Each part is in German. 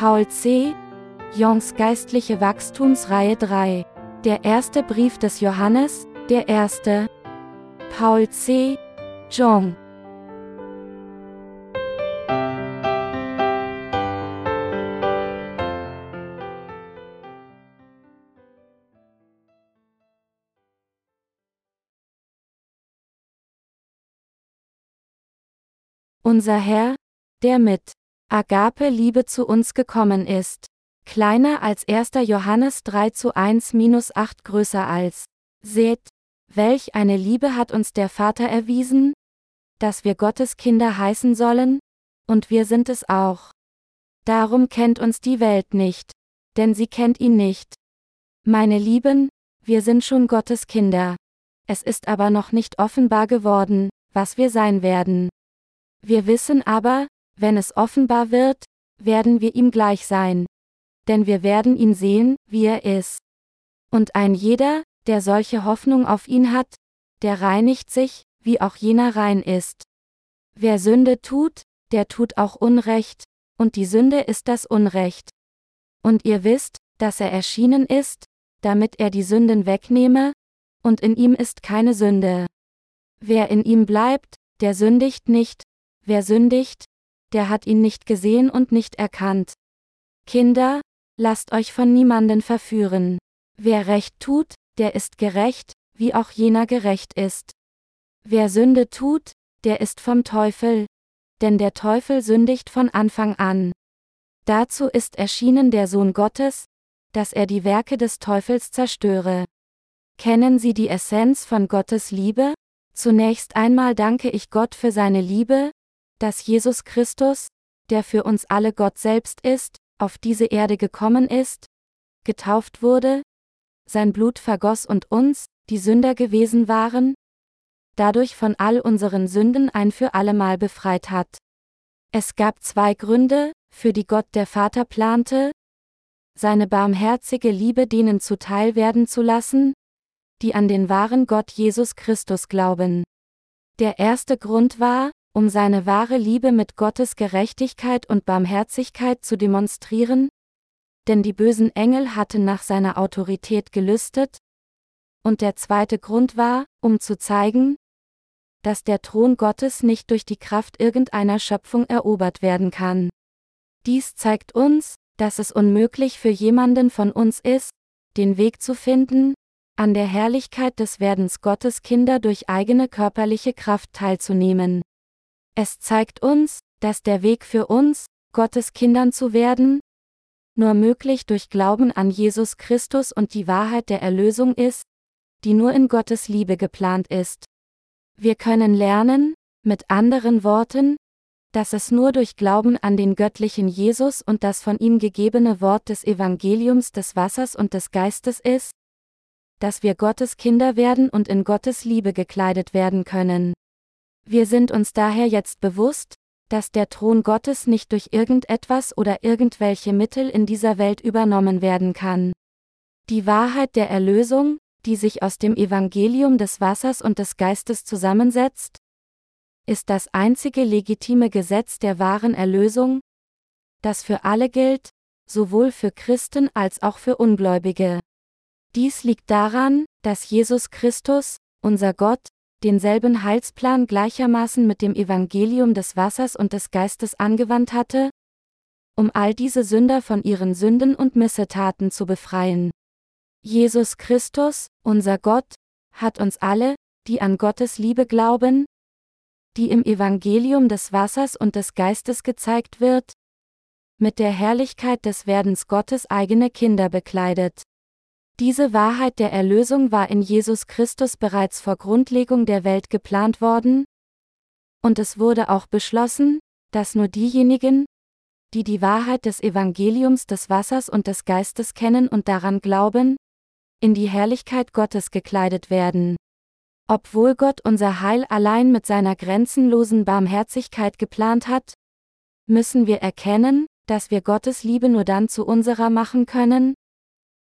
Paul C. Jongs Geistliche Wachstumsreihe 3. Der erste Brief des Johannes, der erste. Paul C. Jong. Unser Herr, der mit Agape Liebe zu uns gekommen ist. Kleiner als 1. Johannes 3 zu 1 minus 8 größer als. Seht, welch eine Liebe hat uns der Vater erwiesen? Dass wir Gottes Kinder heißen sollen? Und wir sind es auch. Darum kennt uns die Welt nicht. Denn sie kennt ihn nicht. Meine Lieben, wir sind schon Gottes Kinder. Es ist aber noch nicht offenbar geworden, was wir sein werden. Wir wissen aber, wenn es offenbar wird, werden wir ihm gleich sein. Denn wir werden ihn sehen, wie er ist. Und ein jeder, der solche Hoffnung auf ihn hat, der reinigt sich, wie auch jener rein ist. Wer Sünde tut, der tut auch Unrecht, und die Sünde ist das Unrecht. Und ihr wisst, dass er erschienen ist, damit er die Sünden wegnehme, und in ihm ist keine Sünde. Wer in ihm bleibt, der sündigt nicht, wer sündigt, der hat ihn nicht gesehen und nicht erkannt. Kinder, lasst euch von niemanden verführen. Wer Recht tut, der ist gerecht, wie auch jener gerecht ist. Wer Sünde tut, der ist vom Teufel, denn der Teufel sündigt von Anfang an. Dazu ist erschienen der Sohn Gottes, dass er die Werke des Teufels zerstöre. Kennen Sie die Essenz von Gottes Liebe? Zunächst einmal danke ich Gott für seine Liebe, dass Jesus Christus, der für uns alle Gott selbst ist, auf diese Erde gekommen ist, getauft wurde, sein Blut vergoss und uns, die Sünder gewesen waren, dadurch von all unseren Sünden ein für allemal befreit hat. Es gab zwei Gründe, für die Gott der Vater plante, seine barmherzige Liebe denen zuteil werden zu lassen, die an den wahren Gott Jesus Christus glauben. Der erste Grund war, um seine wahre Liebe mit Gottes Gerechtigkeit und Barmherzigkeit zu demonstrieren? Denn die bösen Engel hatten nach seiner Autorität gelüstet? Und der zweite Grund war, um zu zeigen, dass der Thron Gottes nicht durch die Kraft irgendeiner Schöpfung erobert werden kann. Dies zeigt uns, dass es unmöglich für jemanden von uns ist, den Weg zu finden, an der Herrlichkeit des Werdens Gottes Kinder durch eigene körperliche Kraft teilzunehmen. Es zeigt uns, dass der Weg für uns, Gottes Kindern zu werden, nur möglich durch Glauben an Jesus Christus und die Wahrheit der Erlösung ist, die nur in Gottes Liebe geplant ist. Wir können lernen, mit anderen Worten, dass es nur durch Glauben an den göttlichen Jesus und das von ihm gegebene Wort des Evangeliums des Wassers und des Geistes ist, dass wir Gottes Kinder werden und in Gottes Liebe gekleidet werden können. Wir sind uns daher jetzt bewusst, dass der Thron Gottes nicht durch irgendetwas oder irgendwelche Mittel in dieser Welt übernommen werden kann. Die Wahrheit der Erlösung, die sich aus dem Evangelium des Wassers und des Geistes zusammensetzt, ist das einzige legitime Gesetz der wahren Erlösung, das für alle gilt, sowohl für Christen als auch für Ungläubige. Dies liegt daran, dass Jesus Christus, unser Gott, denselben Heilsplan gleichermaßen mit dem Evangelium des Wassers und des Geistes angewandt hatte, um all diese Sünder von ihren Sünden und Missetaten zu befreien. Jesus Christus, unser Gott, hat uns alle, die an Gottes Liebe glauben, die im Evangelium des Wassers und des Geistes gezeigt wird, mit der Herrlichkeit des Werdens Gottes eigene Kinder bekleidet. Diese Wahrheit der Erlösung war in Jesus Christus bereits vor Grundlegung der Welt geplant worden, und es wurde auch beschlossen, dass nur diejenigen, die die Wahrheit des Evangeliums des Wassers und des Geistes kennen und daran glauben, in die Herrlichkeit Gottes gekleidet werden. Obwohl Gott unser Heil allein mit seiner grenzenlosen Barmherzigkeit geplant hat, müssen wir erkennen, dass wir Gottes Liebe nur dann zu unserer machen können,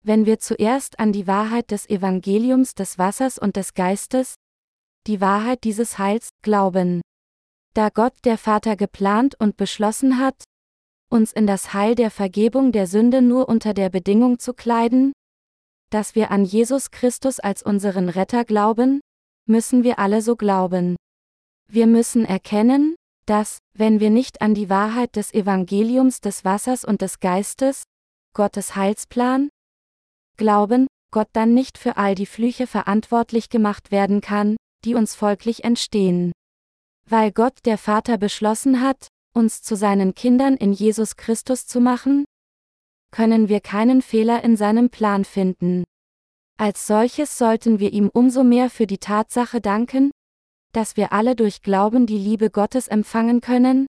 wenn wir zuerst an die Wahrheit des Evangeliums des Wassers und des Geistes, die Wahrheit dieses Heils, glauben. Da Gott der Vater geplant und beschlossen hat, uns in das Heil der Vergebung der Sünde nur unter der Bedingung zu kleiden, dass wir an Jesus Christus als unseren Retter glauben, müssen wir alle so glauben. Wir müssen erkennen, dass, wenn wir nicht an die Wahrheit des Evangeliums des Wassers und des Geistes, Gottes Heilsplan, glauben, Gott dann nicht für all die Flüche verantwortlich gemacht werden kann, die uns folglich entstehen. Weil Gott der Vater beschlossen hat, uns zu seinen Kindern in Jesus Christus zu machen, können wir keinen Fehler in seinem Plan finden. Als solches sollten wir ihm umso mehr für die Tatsache danken, dass wir alle durch Glauben die Liebe Gottes empfangen können,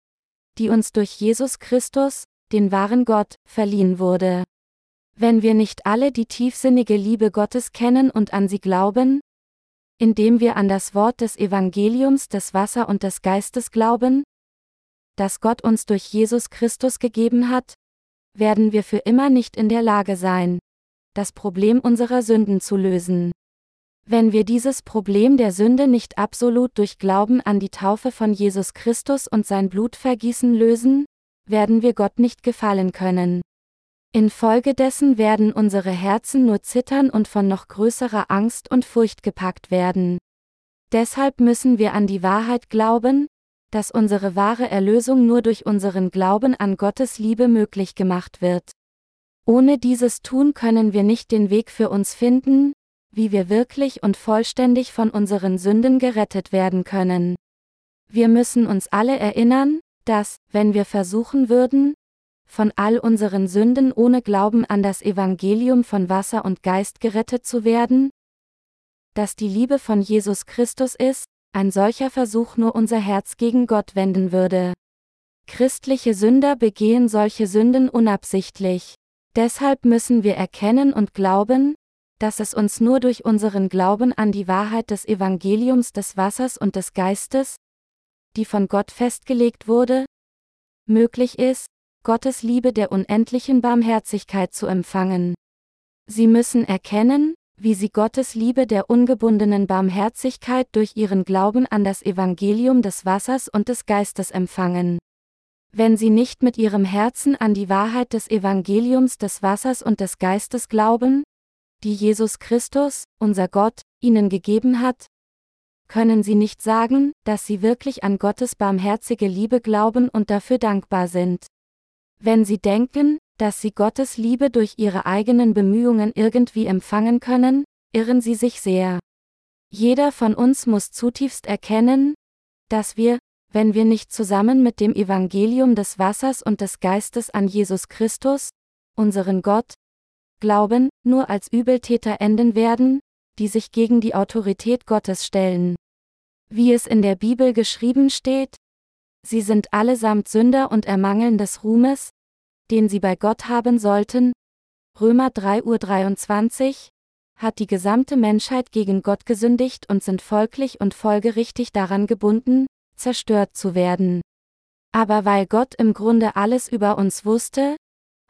die uns durch Jesus Christus, den wahren Gott, verliehen wurde. Wenn wir nicht alle die tiefsinnige Liebe Gottes kennen und an sie glauben, indem wir an das Wort des Evangeliums des Wasser und des Geistes glauben, das Gott uns durch Jesus Christus gegeben hat, werden wir für immer nicht in der Lage sein, das Problem unserer Sünden zu lösen. Wenn wir dieses Problem der Sünde nicht absolut durch Glauben an die Taufe von Jesus Christus und sein Blutvergießen lösen, werden wir Gott nicht gefallen können. Infolgedessen werden unsere Herzen nur zittern und von noch größerer Angst und Furcht gepackt werden. Deshalb müssen wir an die Wahrheit glauben, dass unsere wahre Erlösung nur durch unseren Glauben an Gottes Liebe möglich gemacht wird. Ohne dieses Tun können wir nicht den Weg für uns finden, wie wir wirklich und vollständig von unseren Sünden gerettet werden können. Wir müssen uns alle erinnern, dass, wenn wir versuchen würden, von all unseren Sünden ohne Glauben an das Evangelium von Wasser und Geist gerettet zu werden? Dass die Liebe von Jesus Christus ist, ein solcher Versuch nur unser Herz gegen Gott wenden würde. Christliche Sünder begehen solche Sünden unabsichtlich. Deshalb müssen wir erkennen und glauben, dass es uns nur durch unseren Glauben an die Wahrheit des Evangeliums des Wassers und des Geistes, die von Gott festgelegt wurde, möglich ist, Gottes Liebe der unendlichen Barmherzigkeit zu empfangen. Sie müssen erkennen, wie sie Gottes Liebe der ungebundenen Barmherzigkeit durch ihren Glauben an das Evangelium des Wassers und des Geistes empfangen. Wenn sie nicht mit ihrem Herzen an die Wahrheit des Evangeliums des Wassers und des Geistes glauben, die Jesus Christus, unser Gott, ihnen gegeben hat, können sie nicht sagen, dass sie wirklich an Gottes barmherzige Liebe glauben und dafür dankbar sind. Wenn sie denken, dass sie Gottes Liebe durch ihre eigenen Bemühungen irgendwie empfangen können, irren sie sich sehr. Jeder von uns muss zutiefst erkennen, dass wir, wenn wir nicht zusammen mit dem Evangelium des Wassers und des Geistes an Jesus Christus, unseren Gott, glauben, nur als Übeltäter enden werden, die sich gegen die Autorität Gottes stellen. Wie es in der Bibel geschrieben steht, Sie sind allesamt Sünder und ermangeln des Ruhmes, den sie bei Gott haben sollten. Römer 3.23 Uhr hat die gesamte Menschheit gegen Gott gesündigt und sind folglich und folgerichtig daran gebunden, zerstört zu werden. Aber weil Gott im Grunde alles über uns wusste,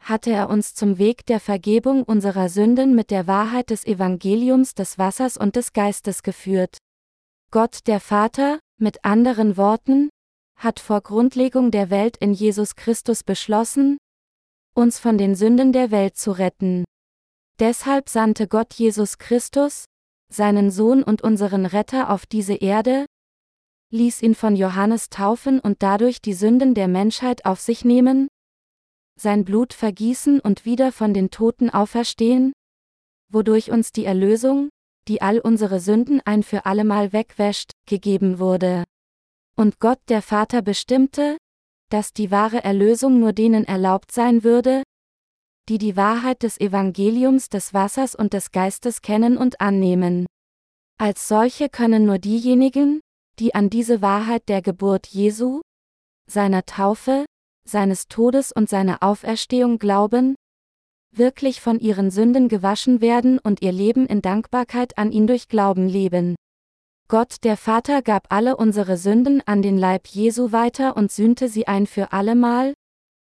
hatte er uns zum Weg der Vergebung unserer Sünden mit der Wahrheit des Evangeliums des Wassers und des Geistes geführt. Gott der Vater, mit anderen Worten, hat vor Grundlegung der Welt in Jesus Christus beschlossen, uns von den Sünden der Welt zu retten. Deshalb sandte Gott Jesus Christus, seinen Sohn und unseren Retter auf diese Erde, ließ ihn von Johannes taufen und dadurch die Sünden der Menschheit auf sich nehmen, sein Blut vergießen und wieder von den Toten auferstehen, wodurch uns die Erlösung, die all unsere Sünden ein für allemal wegwäscht, gegeben wurde. Und Gott der Vater bestimmte, dass die wahre Erlösung nur denen erlaubt sein würde, die die Wahrheit des Evangeliums des Wassers und des Geistes kennen und annehmen. Als solche können nur diejenigen, die an diese Wahrheit der Geburt Jesu, seiner Taufe, seines Todes und seiner Auferstehung glauben, wirklich von ihren Sünden gewaschen werden und ihr Leben in Dankbarkeit an ihn durch Glauben leben. Gott der Vater gab alle unsere Sünden an den Leib Jesu weiter und sühnte sie ein für allemal,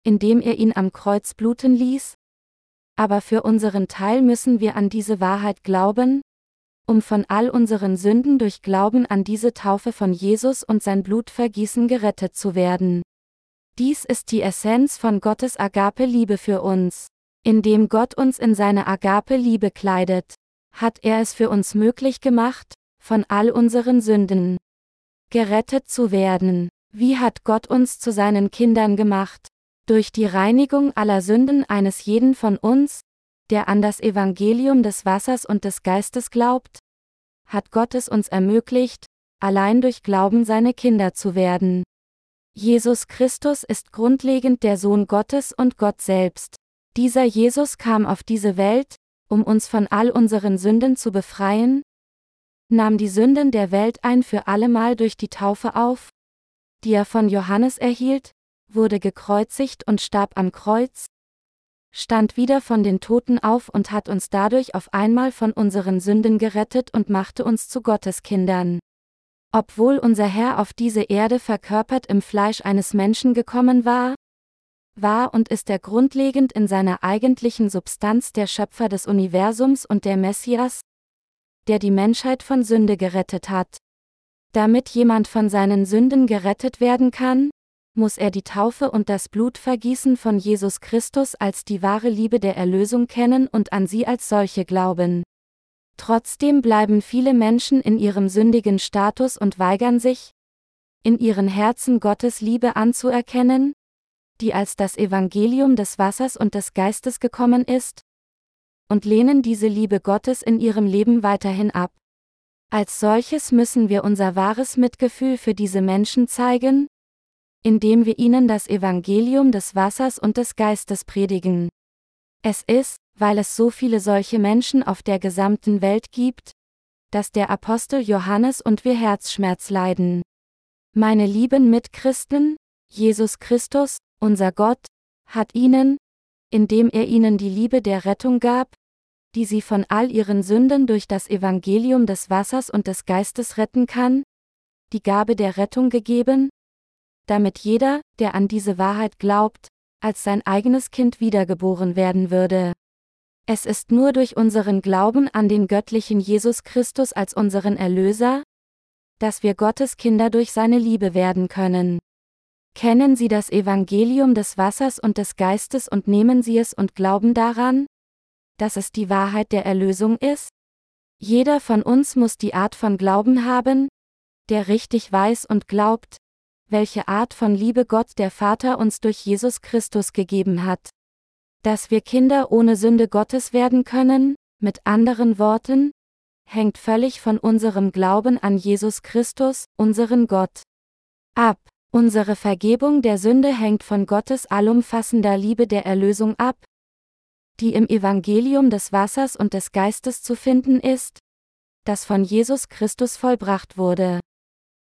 indem er ihn am Kreuz bluten ließ? Aber für unseren Teil müssen wir an diese Wahrheit glauben, um von all unseren Sünden durch Glauben an diese Taufe von Jesus und sein Blutvergießen gerettet zu werden. Dies ist die Essenz von Gottes Agape-Liebe für uns. Indem Gott uns in seine Agape-Liebe kleidet, hat er es für uns möglich gemacht, von all unseren Sünden gerettet zu werden. Wie hat Gott uns zu seinen Kindern gemacht? Durch die Reinigung aller Sünden eines jeden von uns, der an das Evangelium des Wassers und des Geistes glaubt, hat Gott es uns ermöglicht, allein durch Glauben seine Kinder zu werden. Jesus Christus ist grundlegend der Sohn Gottes und Gott selbst. Dieser Jesus kam auf diese Welt, um uns von all unseren Sünden zu befreien, nahm die Sünden der Welt ein für allemal durch die Taufe auf, die er von Johannes erhielt, wurde gekreuzigt und starb am Kreuz, stand wieder von den Toten auf und hat uns dadurch auf einmal von unseren Sünden gerettet und machte uns zu Gottes Kindern. Obwohl unser Herr auf diese Erde verkörpert im Fleisch eines Menschen gekommen war, war und ist er grundlegend in seiner eigentlichen Substanz der Schöpfer des Universums und der Messias, der die Menschheit von Sünde gerettet hat. Damit jemand von seinen Sünden gerettet werden kann, muss er die Taufe und das Blutvergießen von Jesus Christus als die wahre Liebe der Erlösung kennen und an sie als solche glauben. Trotzdem bleiben viele Menschen in ihrem sündigen Status und weigern sich, in ihren Herzen Gottes Liebe anzuerkennen, die als das Evangelium des Wassers und des Geistes gekommen ist, und lehnen diese Liebe Gottes in ihrem Leben weiterhin ab. Als solches müssen wir unser wahres Mitgefühl für diese Menschen zeigen, indem wir ihnen das Evangelium des Wassers und des Geistes predigen. Es ist, weil es so viele solche Menschen auf der gesamten Welt gibt, dass der Apostel Johannes und wir Herzschmerz leiden. Meine lieben Mitchristen, Jesus Christus, unser Gott, hat ihnen, indem er ihnen die Liebe der Rettung gab, die sie von all ihren Sünden durch das Evangelium des Wassers und des Geistes retten kann, die Gabe der Rettung gegeben, damit jeder, der an diese Wahrheit glaubt, als sein eigenes Kind wiedergeboren werden würde. Es ist nur durch unseren Glauben an den göttlichen Jesus Christus als unseren Erlöser, dass wir Gottes Kinder durch seine Liebe werden können. Kennen Sie das Evangelium des Wassers und des Geistes und nehmen Sie es und glauben daran, dass es die Wahrheit der Erlösung ist? Jeder von uns muss die Art von Glauben haben, der richtig weiß und glaubt, welche Art von Liebe Gott der Vater uns durch Jesus Christus gegeben hat dass wir Kinder ohne Sünde Gottes werden können, mit anderen Worten, hängt völlig von unserem Glauben an Jesus Christus, unseren Gott, ab. Unsere Vergebung der Sünde hängt von Gottes allumfassender Liebe der Erlösung ab, die im Evangelium des Wassers und des Geistes zu finden ist, das von Jesus Christus vollbracht wurde.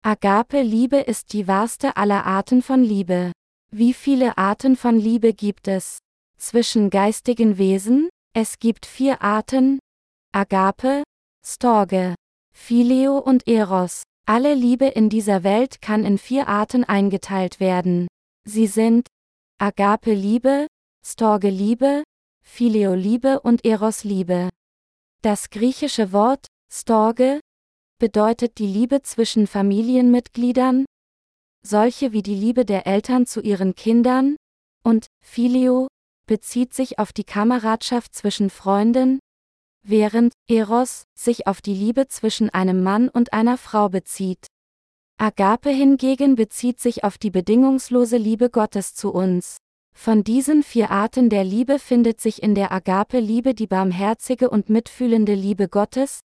Agape Liebe ist die wahrste aller Arten von Liebe. Wie viele Arten von Liebe gibt es? zwischen geistigen Wesen, es gibt vier Arten, Agape, Storge, Phileo und Eros. Alle Liebe in dieser Welt kann in vier Arten eingeteilt werden. Sie sind Agape Liebe, Storge Liebe, Phileo Liebe und Eros Liebe. Das griechische Wort Storge bedeutet die Liebe zwischen Familienmitgliedern, solche wie die Liebe der Eltern zu ihren Kindern, und Phileo bezieht sich auf die Kameradschaft zwischen Freunden, während Eros sich auf die Liebe zwischen einem Mann und einer Frau bezieht. Agape hingegen bezieht sich auf die bedingungslose Liebe Gottes zu uns. Von diesen vier Arten der Liebe findet sich in der Agape-Liebe die barmherzige und mitfühlende Liebe Gottes,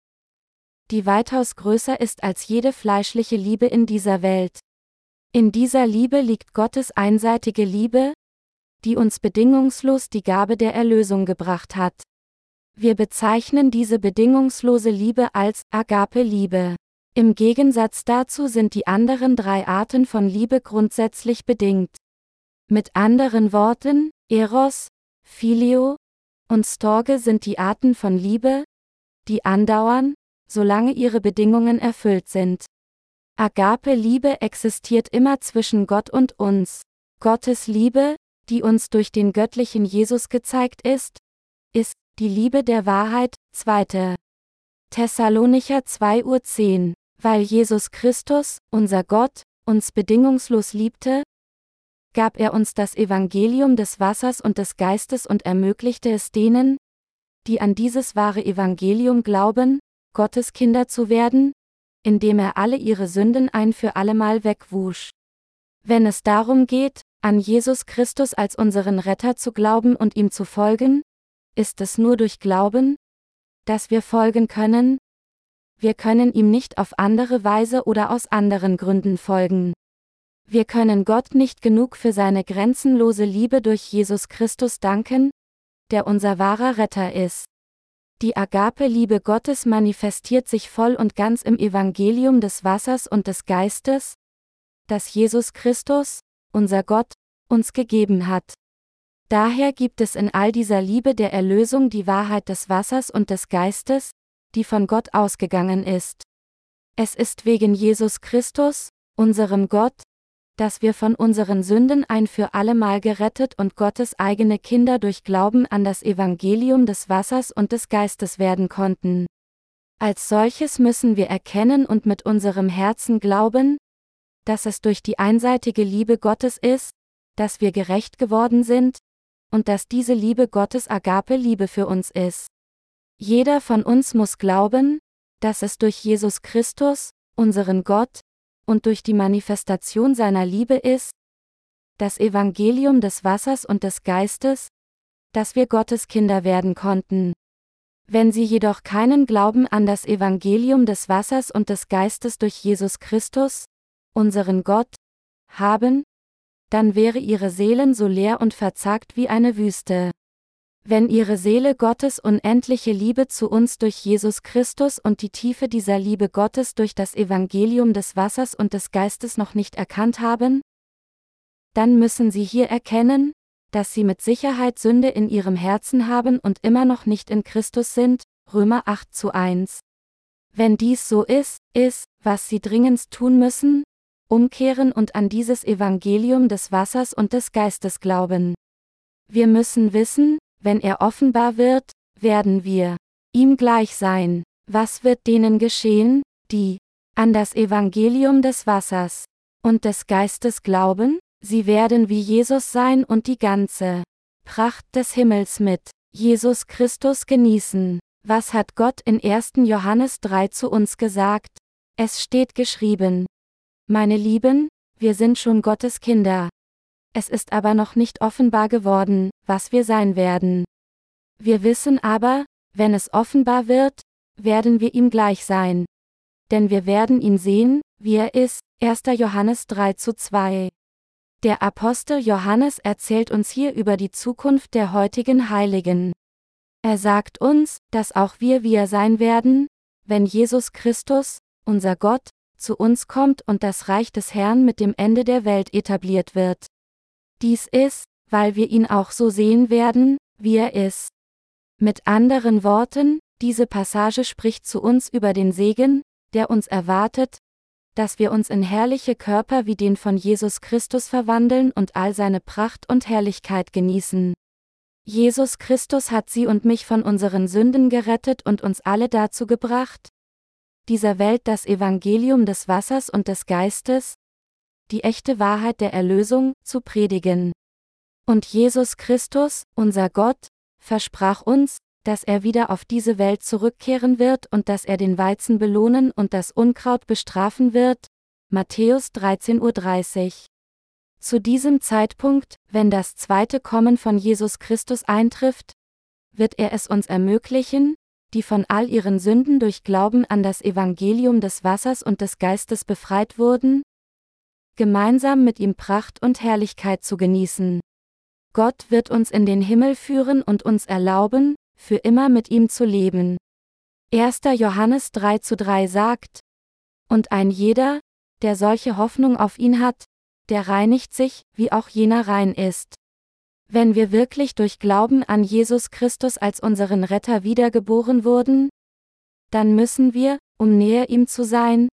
die weitaus größer ist als jede fleischliche Liebe in dieser Welt. In dieser Liebe liegt Gottes einseitige Liebe, die uns bedingungslos die Gabe der Erlösung gebracht hat. Wir bezeichnen diese bedingungslose Liebe als Agape-Liebe. Im Gegensatz dazu sind die anderen drei Arten von Liebe grundsätzlich bedingt. Mit anderen Worten, Eros, Phileo und Storge sind die Arten von Liebe, die andauern, solange ihre Bedingungen erfüllt sind. Agape-Liebe existiert immer zwischen Gott und uns. Gottes Liebe, die uns durch den göttlichen Jesus gezeigt ist, ist die Liebe der Wahrheit, 2. Thessalonicher 2 Uhr 10. Weil Jesus Christus, unser Gott, uns bedingungslos liebte, gab er uns das Evangelium des Wassers und des Geistes und ermöglichte es denen, die an dieses wahre Evangelium glauben, Gottes Kinder zu werden, indem er alle ihre Sünden ein für allemal wegwusch. Wenn es darum geht, an Jesus Christus als unseren Retter zu glauben und ihm zu folgen, ist es nur durch Glauben, dass wir folgen können? Wir können ihm nicht auf andere Weise oder aus anderen Gründen folgen. Wir können Gott nicht genug für seine grenzenlose Liebe durch Jesus Christus danken, der unser wahrer Retter ist. Die Agape-Liebe Gottes manifestiert sich voll und ganz im Evangelium des Wassers und des Geistes, das Jesus Christus, unser Gott, uns gegeben hat. Daher gibt es in all dieser Liebe der Erlösung die Wahrheit des Wassers und des Geistes, die von Gott ausgegangen ist. Es ist wegen Jesus Christus, unserem Gott, dass wir von unseren Sünden ein für allemal gerettet und Gottes eigene Kinder durch Glauben an das Evangelium des Wassers und des Geistes werden konnten. Als solches müssen wir erkennen und mit unserem Herzen glauben, dass es durch die einseitige Liebe Gottes ist, dass wir gerecht geworden sind, und dass diese Liebe Gottes Agape-Liebe für uns ist. Jeder von uns muss glauben, dass es durch Jesus Christus, unseren Gott, und durch die Manifestation seiner Liebe ist, das Evangelium des Wassers und des Geistes, dass wir Gottes Kinder werden konnten. Wenn sie jedoch keinen Glauben an das Evangelium des Wassers und des Geistes durch Jesus Christus, unseren Gott, haben, dann wäre ihre Seelen so leer und verzagt wie eine Wüste. Wenn ihre Seele Gottes unendliche Liebe zu uns durch Jesus Christus und die Tiefe dieser Liebe Gottes durch das Evangelium des Wassers und des Geistes noch nicht erkannt haben, dann müssen sie hier erkennen, dass sie mit Sicherheit Sünde in ihrem Herzen haben und immer noch nicht in Christus sind, Römer 8 zu 1. Wenn dies so ist, ist, was sie dringendst tun müssen, umkehren und an dieses Evangelium des Wassers und des Geistes glauben. Wir müssen wissen, wenn er offenbar wird, werden wir ihm gleich sein. Was wird denen geschehen, die an das Evangelium des Wassers und des Geistes glauben? Sie werden wie Jesus sein und die ganze Pracht des Himmels mit Jesus Christus genießen. Was hat Gott in 1. Johannes 3 zu uns gesagt? Es steht geschrieben, meine Lieben, wir sind schon Gottes Kinder. Es ist aber noch nicht offenbar geworden, was wir sein werden. Wir wissen aber, wenn es offenbar wird, werden wir ihm gleich sein. Denn wir werden ihn sehen, wie er ist, 1. Johannes 3 zu 2. Der Apostel Johannes erzählt uns hier über die Zukunft der heutigen Heiligen. Er sagt uns, dass auch wir wie er sein werden, wenn Jesus Christus, unser Gott, zu uns kommt und das Reich des Herrn mit dem Ende der Welt etabliert wird. Dies ist, weil wir ihn auch so sehen werden, wie er ist. Mit anderen Worten, diese Passage spricht zu uns über den Segen, der uns erwartet, dass wir uns in herrliche Körper wie den von Jesus Christus verwandeln und all seine Pracht und Herrlichkeit genießen. Jesus Christus hat sie und mich von unseren Sünden gerettet und uns alle dazu gebracht, dieser Welt das Evangelium des Wassers und des Geistes, die echte Wahrheit der Erlösung, zu predigen. Und Jesus Christus, unser Gott, versprach uns, dass er wieder auf diese Welt zurückkehren wird und dass er den Weizen belohnen und das Unkraut bestrafen wird. Matthäus 13.30 Uhr. Zu diesem Zeitpunkt, wenn das zweite Kommen von Jesus Christus eintrifft, wird er es uns ermöglichen, die von all ihren Sünden durch Glauben an das Evangelium des Wassers und des Geistes befreit wurden, gemeinsam mit ihm Pracht und Herrlichkeit zu genießen. Gott wird uns in den Himmel führen und uns erlauben, für immer mit ihm zu leben. 1. Johannes 3 zu 3 sagt, Und ein jeder, der solche Hoffnung auf ihn hat, der reinigt sich, wie auch jener rein ist. Wenn wir wirklich durch Glauben an Jesus Christus als unseren Retter wiedergeboren wurden, dann müssen wir, um näher ihm zu sein,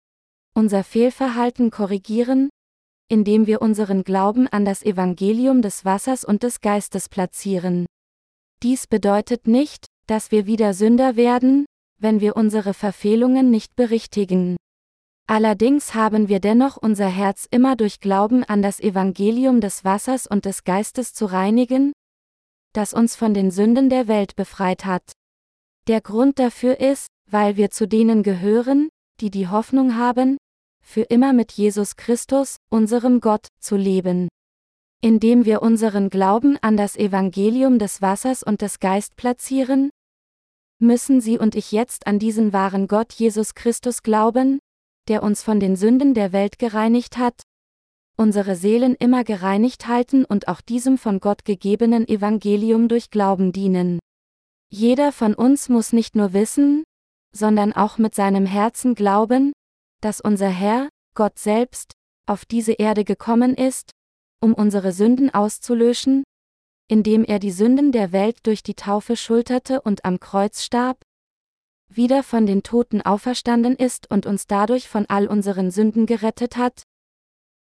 unser Fehlverhalten korrigieren, indem wir unseren Glauben an das Evangelium des Wassers und des Geistes platzieren. Dies bedeutet nicht, dass wir wieder Sünder werden, wenn wir unsere Verfehlungen nicht berichtigen. Allerdings haben wir dennoch unser Herz immer durch Glauben an das Evangelium des Wassers und des Geistes zu reinigen, das uns von den Sünden der Welt befreit hat. Der Grund dafür ist, weil wir zu denen gehören, die die Hoffnung haben, für immer mit Jesus Christus, unserem Gott, zu leben. Indem wir unseren Glauben an das Evangelium des Wassers und des Geist platzieren, müssen Sie und ich jetzt an diesen wahren Gott Jesus Christus glauben, der uns von den Sünden der Welt gereinigt hat, unsere Seelen immer gereinigt halten und auch diesem von Gott gegebenen Evangelium durch Glauben dienen. Jeder von uns muss nicht nur wissen, sondern auch mit seinem Herzen glauben, dass unser Herr, Gott selbst, auf diese Erde gekommen ist, um unsere Sünden auszulöschen, indem er die Sünden der Welt durch die Taufe schulterte und am Kreuz starb, wieder von den Toten auferstanden ist und uns dadurch von all unseren Sünden gerettet hat,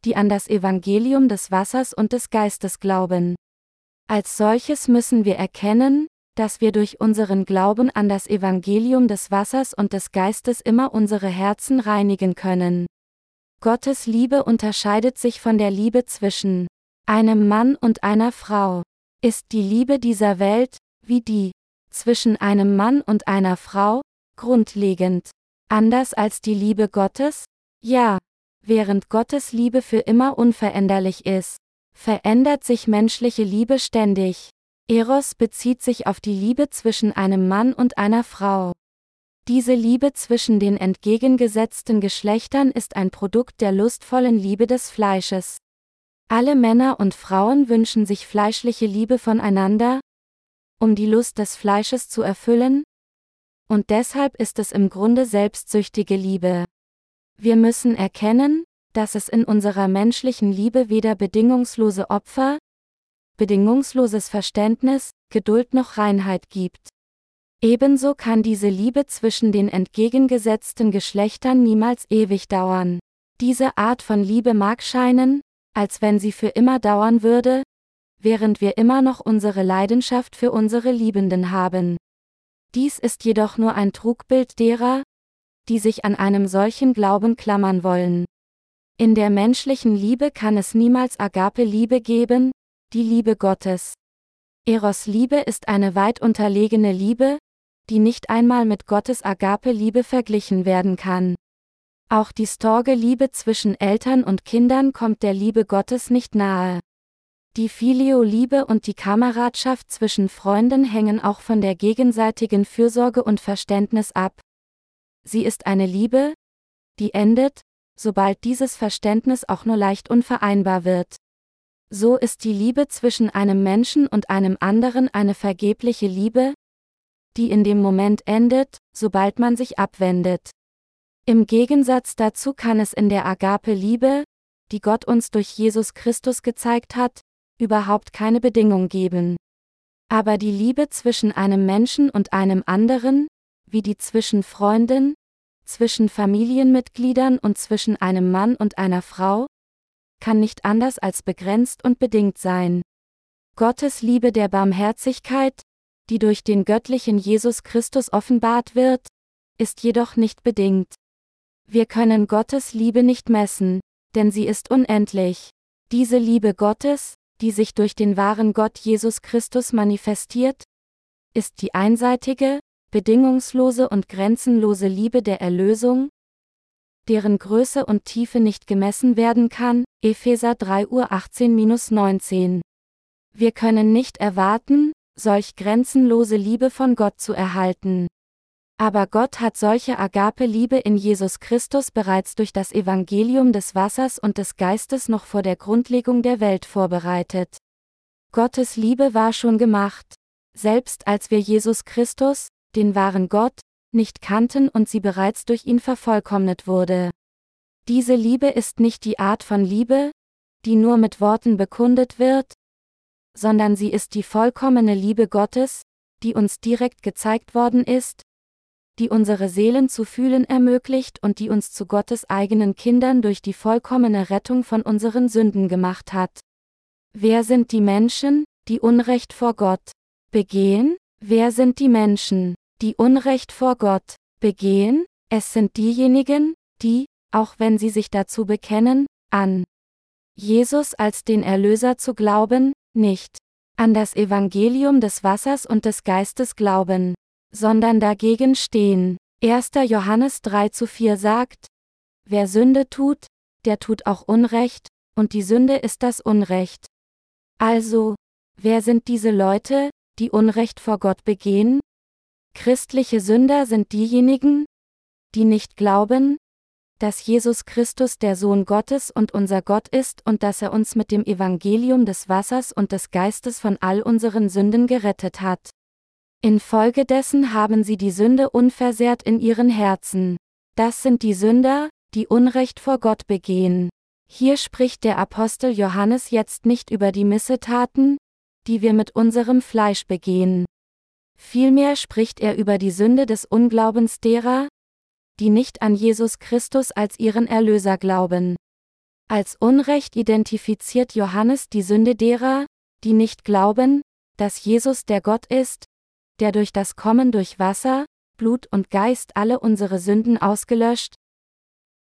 die an das Evangelium des Wassers und des Geistes glauben. Als solches müssen wir erkennen, dass wir durch unseren Glauben an das Evangelium des Wassers und des Geistes immer unsere Herzen reinigen können. Gottes Liebe unterscheidet sich von der Liebe zwischen einem Mann und einer Frau. Ist die Liebe dieser Welt, wie die zwischen einem Mann und einer Frau, grundlegend anders als die Liebe Gottes? Ja. Während Gottes Liebe für immer unveränderlich ist, verändert sich menschliche Liebe ständig. Eros bezieht sich auf die Liebe zwischen einem Mann und einer Frau. Diese Liebe zwischen den entgegengesetzten Geschlechtern ist ein Produkt der lustvollen Liebe des Fleisches. Alle Männer und Frauen wünschen sich fleischliche Liebe voneinander, um die Lust des Fleisches zu erfüllen, und deshalb ist es im Grunde selbstsüchtige Liebe. Wir müssen erkennen, dass es in unserer menschlichen Liebe weder bedingungslose Opfer, bedingungsloses Verständnis, Geduld noch Reinheit gibt. Ebenso kann diese Liebe zwischen den entgegengesetzten Geschlechtern niemals ewig dauern. Diese Art von Liebe mag scheinen, als wenn sie für immer dauern würde, während wir immer noch unsere Leidenschaft für unsere Liebenden haben. Dies ist jedoch nur ein Trugbild derer, die sich an einem solchen Glauben klammern wollen. In der menschlichen Liebe kann es niemals Agape-Liebe geben, die Liebe Gottes. Eros-Liebe ist eine weit unterlegene Liebe, die nicht einmal mit Gottes Agape-Liebe verglichen werden kann. Auch die Storge-Liebe zwischen Eltern und Kindern kommt der Liebe Gottes nicht nahe. Die Filio-Liebe und die Kameradschaft zwischen Freunden hängen auch von der gegenseitigen Fürsorge und Verständnis ab. Sie ist eine Liebe, die endet, sobald dieses Verständnis auch nur leicht unvereinbar wird. So ist die Liebe zwischen einem Menschen und einem anderen eine vergebliche Liebe, die in dem Moment endet, sobald man sich abwendet. Im Gegensatz dazu kann es in der Agape-Liebe, die Gott uns durch Jesus Christus gezeigt hat, überhaupt keine Bedingung geben. Aber die Liebe zwischen einem Menschen und einem anderen, wie die zwischen Freunden, zwischen Familienmitgliedern und zwischen einem Mann und einer Frau, kann nicht anders als begrenzt und bedingt sein. Gottes Liebe der Barmherzigkeit, die durch den göttlichen Jesus Christus offenbart wird, ist jedoch nicht bedingt. Wir können Gottes Liebe nicht messen, denn sie ist unendlich. Diese Liebe Gottes, die sich durch den wahren Gott Jesus Christus manifestiert, ist die einseitige, bedingungslose und grenzenlose Liebe der Erlösung, deren Größe und Tiefe nicht gemessen werden kann, Epheser 3 Uhr 18-19. Wir können nicht erwarten, solch grenzenlose Liebe von Gott zu erhalten. Aber Gott hat solche Agape-Liebe in Jesus Christus bereits durch das Evangelium des Wassers und des Geistes noch vor der Grundlegung der Welt vorbereitet. Gottes Liebe war schon gemacht. Selbst als wir Jesus Christus, den wahren Gott, nicht kannten und sie bereits durch ihn vervollkommnet wurde. Diese Liebe ist nicht die Art von Liebe, die nur mit Worten bekundet wird, sondern sie ist die vollkommene Liebe Gottes, die uns direkt gezeigt worden ist, die unsere Seelen zu fühlen ermöglicht und die uns zu Gottes eigenen Kindern durch die vollkommene Rettung von unseren Sünden gemacht hat. Wer sind die Menschen, die Unrecht vor Gott begehen? Wer sind die Menschen, die Unrecht vor Gott begehen, es sind diejenigen, die, auch wenn sie sich dazu bekennen, an Jesus als den Erlöser zu glauben, nicht an das Evangelium des Wassers und des Geistes glauben, sondern dagegen stehen. 1. Johannes 3 zu 4 sagt, Wer Sünde tut, der tut auch Unrecht, und die Sünde ist das Unrecht. Also, wer sind diese Leute, die Unrecht vor Gott begehen? Christliche Sünder sind diejenigen, die nicht glauben, dass Jesus Christus der Sohn Gottes und unser Gott ist und dass er uns mit dem Evangelium des Wassers und des Geistes von all unseren Sünden gerettet hat. Infolgedessen haben sie die Sünde unversehrt in ihren Herzen. Das sind die Sünder, die Unrecht vor Gott begehen. Hier spricht der Apostel Johannes jetzt nicht über die Missetaten, die wir mit unserem Fleisch begehen. Vielmehr spricht er über die Sünde des Unglaubens derer, die nicht an Jesus Christus als ihren Erlöser glauben. Als Unrecht identifiziert Johannes die Sünde derer, die nicht glauben, dass Jesus der Gott ist, der durch das Kommen durch Wasser, Blut und Geist alle unsere Sünden ausgelöscht,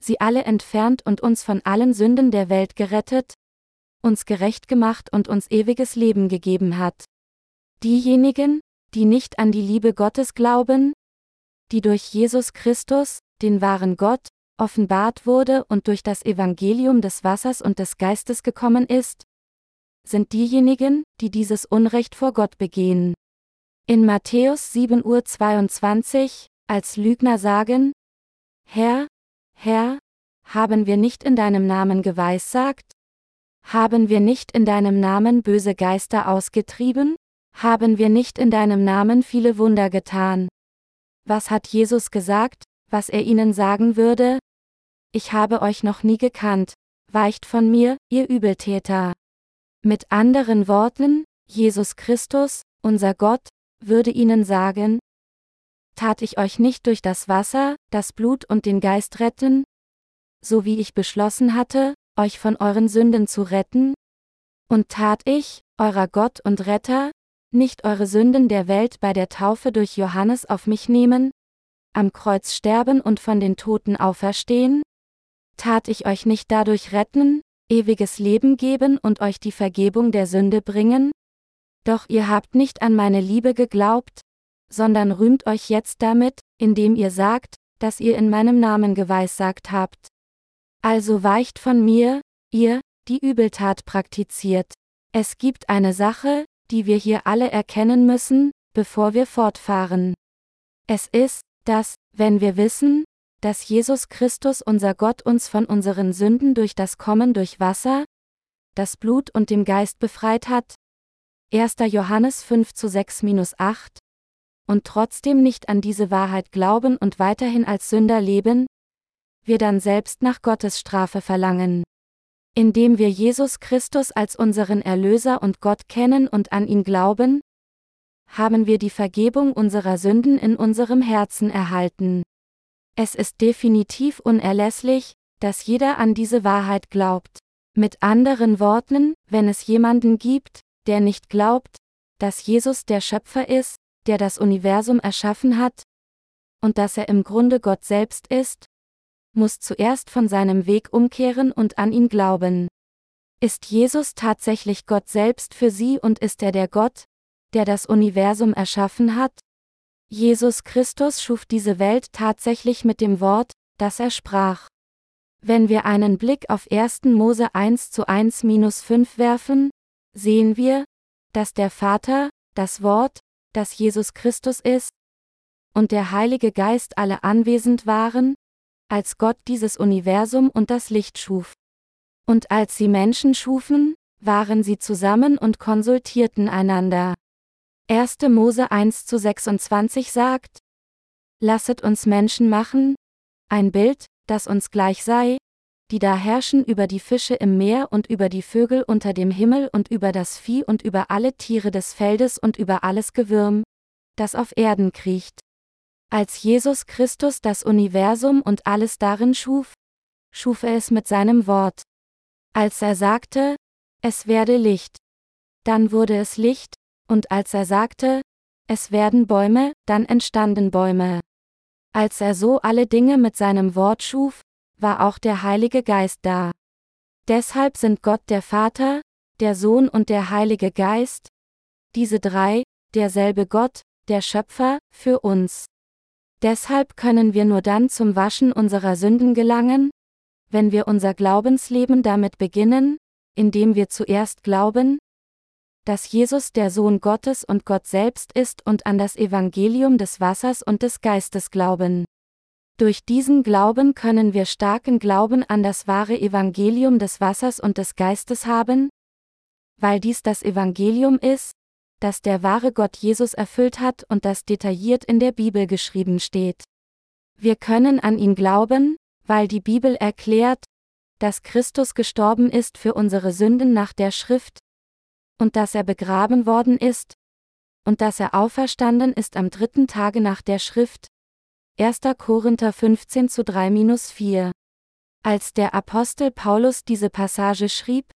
sie alle entfernt und uns von allen Sünden der Welt gerettet, uns gerecht gemacht und uns ewiges Leben gegeben hat. Diejenigen, die nicht an die Liebe Gottes glauben, die durch Jesus Christus, den wahren Gott, offenbart wurde und durch das Evangelium des Wassers und des Geistes gekommen ist, sind diejenigen, die dieses Unrecht vor Gott begehen. In Matthäus 7.22 Uhr, als Lügner sagen, Herr, Herr, haben wir nicht in deinem Namen geweissagt? Haben wir nicht in deinem Namen böse Geister ausgetrieben? Haben wir nicht in deinem Namen viele Wunder getan? Was hat Jesus gesagt, was er ihnen sagen würde? Ich habe euch noch nie gekannt, weicht von mir, ihr Übeltäter. Mit anderen Worten, Jesus Christus, unser Gott, würde ihnen sagen, tat ich euch nicht durch das Wasser, das Blut und den Geist retten? So wie ich beschlossen hatte, euch von euren Sünden zu retten? Und tat ich, eurer Gott und Retter, nicht eure Sünden der Welt bei der Taufe durch Johannes auf mich nehmen, am Kreuz sterben und von den Toten auferstehen? Tat ich euch nicht dadurch retten, ewiges Leben geben und euch die Vergebung der Sünde bringen? Doch ihr habt nicht an meine Liebe geglaubt, sondern rühmt euch jetzt damit, indem ihr sagt, dass ihr in meinem Namen geweissagt habt. Also weicht von mir, ihr, die Übeltat praktiziert. Es gibt eine Sache, die wir hier alle erkennen müssen, bevor wir fortfahren. Es ist, dass, wenn wir wissen, dass Jesus Christus unser Gott uns von unseren Sünden durch das Kommen durch Wasser, das Blut und dem Geist befreit hat, 1. Johannes 5 zu 6-8, und trotzdem nicht an diese Wahrheit glauben und weiterhin als Sünder leben, wir dann selbst nach Gottes Strafe verlangen. Indem wir Jesus Christus als unseren Erlöser und Gott kennen und an ihn glauben, haben wir die Vergebung unserer Sünden in unserem Herzen erhalten. Es ist definitiv unerlässlich, dass jeder an diese Wahrheit glaubt. Mit anderen Worten, wenn es jemanden gibt, der nicht glaubt, dass Jesus der Schöpfer ist, der das Universum erschaffen hat, und dass er im Grunde Gott selbst ist, muss zuerst von seinem Weg umkehren und an ihn glauben. Ist Jesus tatsächlich Gott selbst für sie und ist er der Gott, der das Universum erschaffen hat? Jesus Christus schuf diese Welt tatsächlich mit dem Wort, das er sprach. Wenn wir einen Blick auf 1. Mose 1 zu 1 minus 5 werfen, sehen wir, dass der Vater, das Wort, das Jesus Christus ist, und der Heilige Geist alle anwesend waren, als Gott dieses Universum und das Licht schuf. Und als sie Menschen schufen, waren sie zusammen und konsultierten einander. 1. Mose 1 zu 26 sagt, Lasset uns Menschen machen, ein Bild, das uns gleich sei, die da herrschen über die Fische im Meer und über die Vögel unter dem Himmel und über das Vieh und über alle Tiere des Feldes und über alles Gewürm, das auf Erden kriecht. Als Jesus Christus das Universum und alles darin schuf, schuf er es mit seinem Wort. Als er sagte, es werde Licht, dann wurde es Licht, und als er sagte, es werden Bäume, dann entstanden Bäume. Als er so alle Dinge mit seinem Wort schuf, war auch der Heilige Geist da. Deshalb sind Gott der Vater, der Sohn und der Heilige Geist, diese drei, derselbe Gott, der Schöpfer, für uns. Deshalb können wir nur dann zum Waschen unserer Sünden gelangen, wenn wir unser Glaubensleben damit beginnen, indem wir zuerst glauben, dass Jesus der Sohn Gottes und Gott selbst ist und an das Evangelium des Wassers und des Geistes glauben. Durch diesen Glauben können wir starken Glauben an das wahre Evangelium des Wassers und des Geistes haben, weil dies das Evangelium ist, das der wahre Gott Jesus erfüllt hat und das detailliert in der Bibel geschrieben steht. Wir können an ihn glauben, weil die Bibel erklärt, dass Christus gestorben ist für unsere Sünden nach der Schrift, und dass er begraben worden ist, und dass er auferstanden ist am dritten Tage nach der Schrift. 1. Korinther 15 zu 3-4. Als der Apostel Paulus diese Passage schrieb,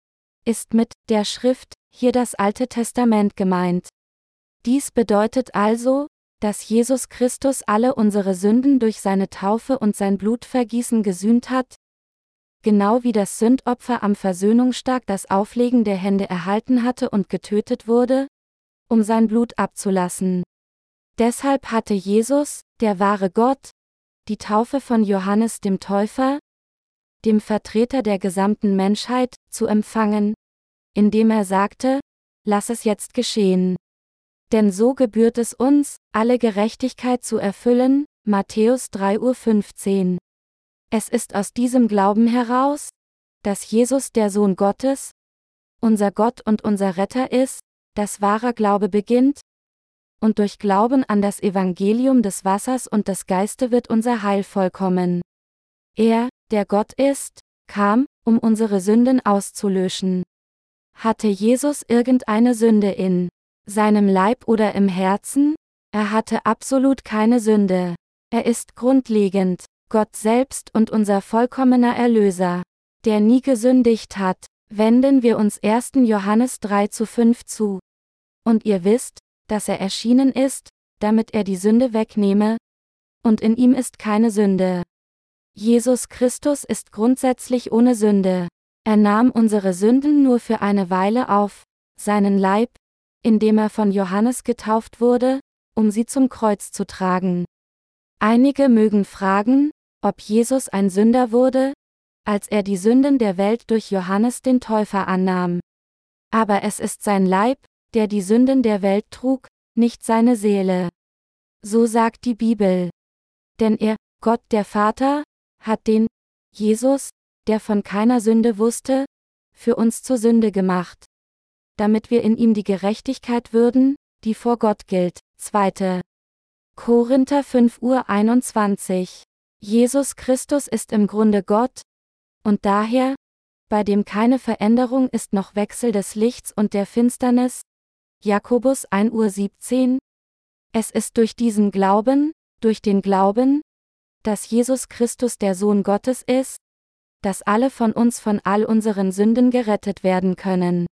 ist mit der Schrift hier das Alte Testament gemeint. Dies bedeutet also, dass Jesus Christus alle unsere Sünden durch seine Taufe und sein Blutvergießen gesühnt hat, genau wie das Sündopfer am Versöhnungstag das Auflegen der Hände erhalten hatte und getötet wurde, um sein Blut abzulassen. Deshalb hatte Jesus, der wahre Gott, die Taufe von Johannes dem Täufer, dem Vertreter der gesamten Menschheit, zu empfangen, indem er sagte, lass es jetzt geschehen. Denn so gebührt es uns, alle Gerechtigkeit zu erfüllen, Matthäus 3.15 Uhr. Es ist aus diesem Glauben heraus, dass Jesus der Sohn Gottes, unser Gott und unser Retter ist, dass wahrer Glaube beginnt, und durch Glauben an das Evangelium des Wassers und des Geiste wird unser Heil vollkommen. Er, der Gott ist, kam, um unsere Sünden auszulöschen. Hatte Jesus irgendeine Sünde in seinem Leib oder im Herzen? Er hatte absolut keine Sünde. Er ist grundlegend, Gott selbst und unser vollkommener Erlöser, der nie gesündigt hat, wenden wir uns 1. Johannes 3 zu 5 zu. Und ihr wisst, dass er erschienen ist, damit er die Sünde wegnehme, und in ihm ist keine Sünde. Jesus Christus ist grundsätzlich ohne Sünde. Er nahm unsere Sünden nur für eine Weile auf, seinen Leib, indem er von Johannes getauft wurde, um sie zum Kreuz zu tragen. Einige mögen fragen, ob Jesus ein Sünder wurde, als er die Sünden der Welt durch Johannes den Täufer annahm. Aber es ist sein Leib, der die Sünden der Welt trug, nicht seine Seele. So sagt die Bibel. Denn er, Gott der Vater, hat den Jesus, der von keiner Sünde wusste, für uns zur Sünde gemacht. Damit wir in ihm die Gerechtigkeit würden, die vor Gott gilt. 2. Korinther 5 Uhr 21 Jesus Christus ist im Grunde Gott, und daher, bei dem keine Veränderung ist noch Wechsel des Lichts und der Finsternis. Jakobus 1 Uhr 17. Es ist durch diesen Glauben, durch den Glauben, dass Jesus Christus der Sohn Gottes ist, dass alle von uns von all unseren Sünden gerettet werden können.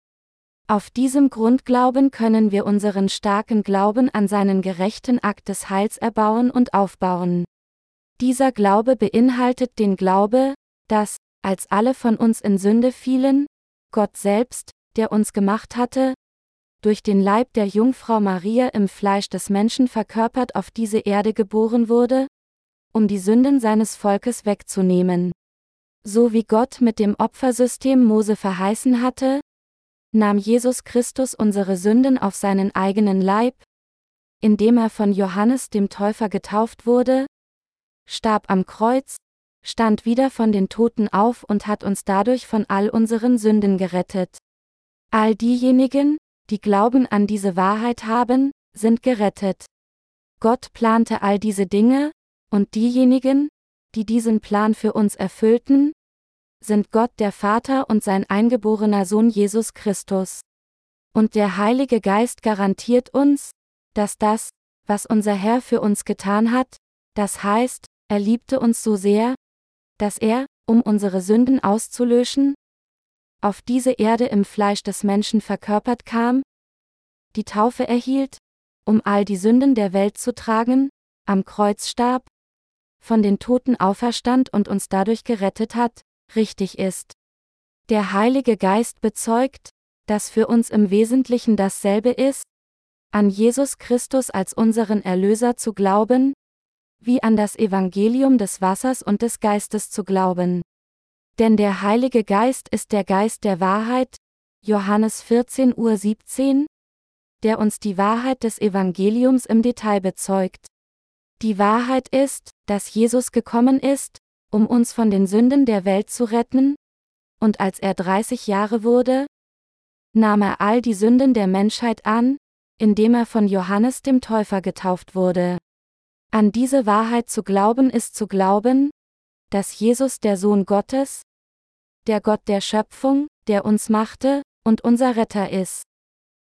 Auf diesem Grundglauben können wir unseren starken Glauben an seinen gerechten Akt des Heils erbauen und aufbauen. Dieser Glaube beinhaltet den Glaube, dass, als alle von uns in Sünde fielen, Gott selbst, der uns gemacht hatte, durch den Leib der Jungfrau Maria im Fleisch des Menschen verkörpert auf diese Erde geboren wurde, um die Sünden seines Volkes wegzunehmen. So wie Gott mit dem Opfersystem Mose verheißen hatte, nahm Jesus Christus unsere Sünden auf seinen eigenen Leib, indem er von Johannes dem Täufer getauft wurde, starb am Kreuz, stand wieder von den Toten auf und hat uns dadurch von all unseren Sünden gerettet. All diejenigen, die Glauben an diese Wahrheit haben, sind gerettet. Gott plante all diese Dinge, und diejenigen, die diesen Plan für uns erfüllten, sind Gott der Vater und sein eingeborener Sohn Jesus Christus. Und der Heilige Geist garantiert uns, dass das, was unser Herr für uns getan hat, das heißt, er liebte uns so sehr, dass er, um unsere Sünden auszulöschen, auf diese Erde im Fleisch des Menschen verkörpert kam, die Taufe erhielt, um all die Sünden der Welt zu tragen, am Kreuz starb, von den Toten auferstand und uns dadurch gerettet hat, richtig ist. Der Heilige Geist bezeugt, dass für uns im Wesentlichen dasselbe ist, an Jesus Christus als unseren Erlöser zu glauben, wie an das Evangelium des Wassers und des Geistes zu glauben. Denn der Heilige Geist ist der Geist der Wahrheit, Johannes 14 Uhr 17, der uns die Wahrheit des Evangeliums im Detail bezeugt. Die Wahrheit ist, dass Jesus gekommen ist, um uns von den Sünden der Welt zu retten, und als er 30 Jahre wurde, nahm er all die Sünden der Menschheit an, indem er von Johannes dem Täufer getauft wurde. An diese Wahrheit zu glauben ist zu glauben, dass Jesus der Sohn Gottes, der Gott der Schöpfung, der uns machte, und unser Retter ist.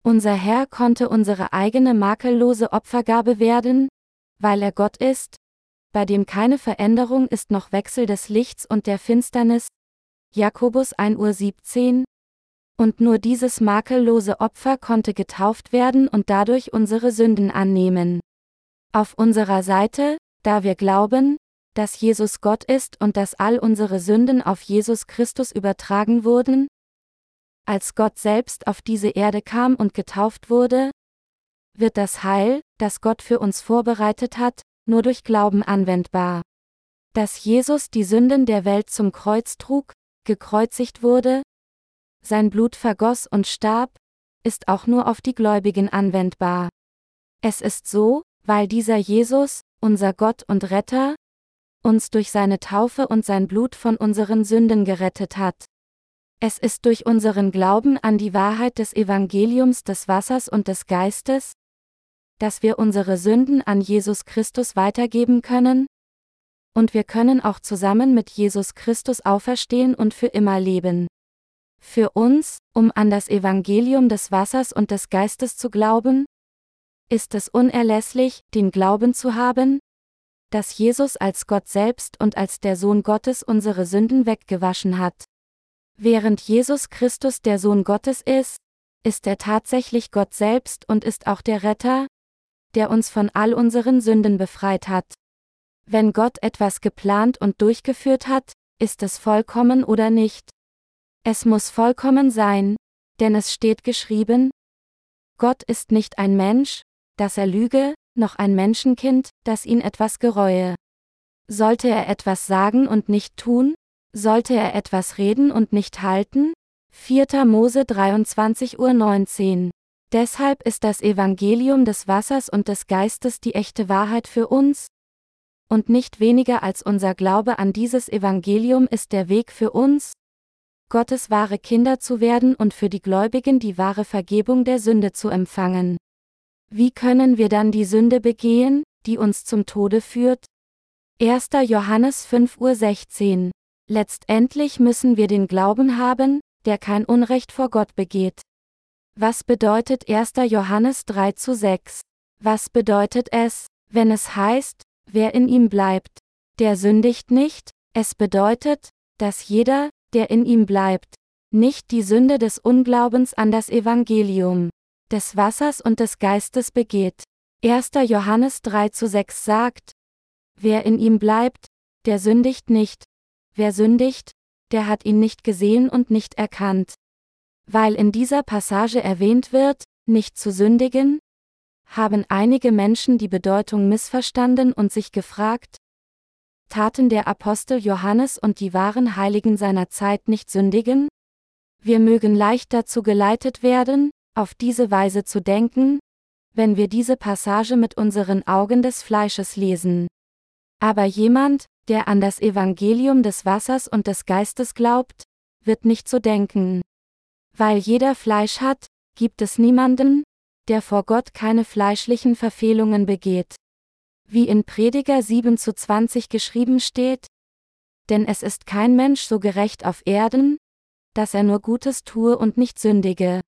Unser Herr konnte unsere eigene makellose Opfergabe werden, weil er Gott ist, bei dem keine Veränderung ist noch Wechsel des Lichts und der Finsternis. Jakobus 1 Uhr 17. Und nur dieses makellose Opfer konnte getauft werden und dadurch unsere Sünden annehmen. Auf unserer Seite, da wir glauben, dass Jesus Gott ist und dass all unsere Sünden auf Jesus Christus übertragen wurden? Als Gott selbst auf diese Erde kam und getauft wurde, wird das Heil, das Gott für uns vorbereitet hat, nur durch Glauben anwendbar. Dass Jesus die Sünden der Welt zum Kreuz trug, gekreuzigt wurde, sein Blut vergoss und starb, ist auch nur auf die Gläubigen anwendbar. Es ist so, weil dieser Jesus, unser Gott und Retter, uns durch seine Taufe und sein Blut von unseren Sünden gerettet hat. Es ist durch unseren Glauben an die Wahrheit des Evangeliums des Wassers und des Geistes, dass wir unsere Sünden an Jesus Christus weitergeben können, und wir können auch zusammen mit Jesus Christus auferstehen und für immer leben. Für uns, um an das Evangelium des Wassers und des Geistes zu glauben, ist es unerlässlich, den Glauben zu haben, dass Jesus als Gott selbst und als der Sohn Gottes unsere Sünden weggewaschen hat. Während Jesus Christus der Sohn Gottes ist, ist er tatsächlich Gott selbst und ist auch der Retter, der uns von all unseren Sünden befreit hat. Wenn Gott etwas geplant und durchgeführt hat, ist es vollkommen oder nicht. Es muss vollkommen sein, denn es steht geschrieben, Gott ist nicht ein Mensch, dass er lüge, noch ein Menschenkind, das ihn etwas gereue. Sollte er etwas sagen und nicht tun? Sollte er etwas reden und nicht halten? 4. Mose 23 Uhr 19. Deshalb ist das Evangelium des Wassers und des Geistes die echte Wahrheit für uns, und nicht weniger als unser Glaube an dieses Evangelium ist der Weg für uns, Gottes wahre Kinder zu werden und für die Gläubigen die wahre Vergebung der Sünde zu empfangen. Wie können wir dann die Sünde begehen, die uns zum Tode führt? 1. Johannes 5.16 Uhr. Letztendlich müssen wir den Glauben haben, der kein Unrecht vor Gott begeht. Was bedeutet 1. Johannes 3 zu 6? Was bedeutet es, wenn es heißt, wer in ihm bleibt, der sündigt nicht? Es bedeutet, dass jeder, der in ihm bleibt, nicht die Sünde des Unglaubens an das Evangelium, des Wassers und des Geistes begeht. 1. Johannes 3 zu 6 sagt, Wer in ihm bleibt, der sündigt nicht. Wer sündigt, der hat ihn nicht gesehen und nicht erkannt. Weil in dieser Passage erwähnt wird, nicht zu sündigen, haben einige Menschen die Bedeutung missverstanden und sich gefragt, taten der Apostel Johannes und die wahren Heiligen seiner Zeit nicht sündigen? Wir mögen leicht dazu geleitet werden, auf diese Weise zu denken, wenn wir diese Passage mit unseren Augen des Fleisches lesen. Aber jemand, der an das Evangelium des Wassers und des Geistes glaubt, wird nicht so denken. Weil jeder Fleisch hat, gibt es niemanden, der vor Gott keine fleischlichen Verfehlungen begeht. Wie in Prediger 7 zu 20 geschrieben steht, denn es ist kein Mensch so gerecht auf Erden, dass er nur Gutes tue und nicht sündige.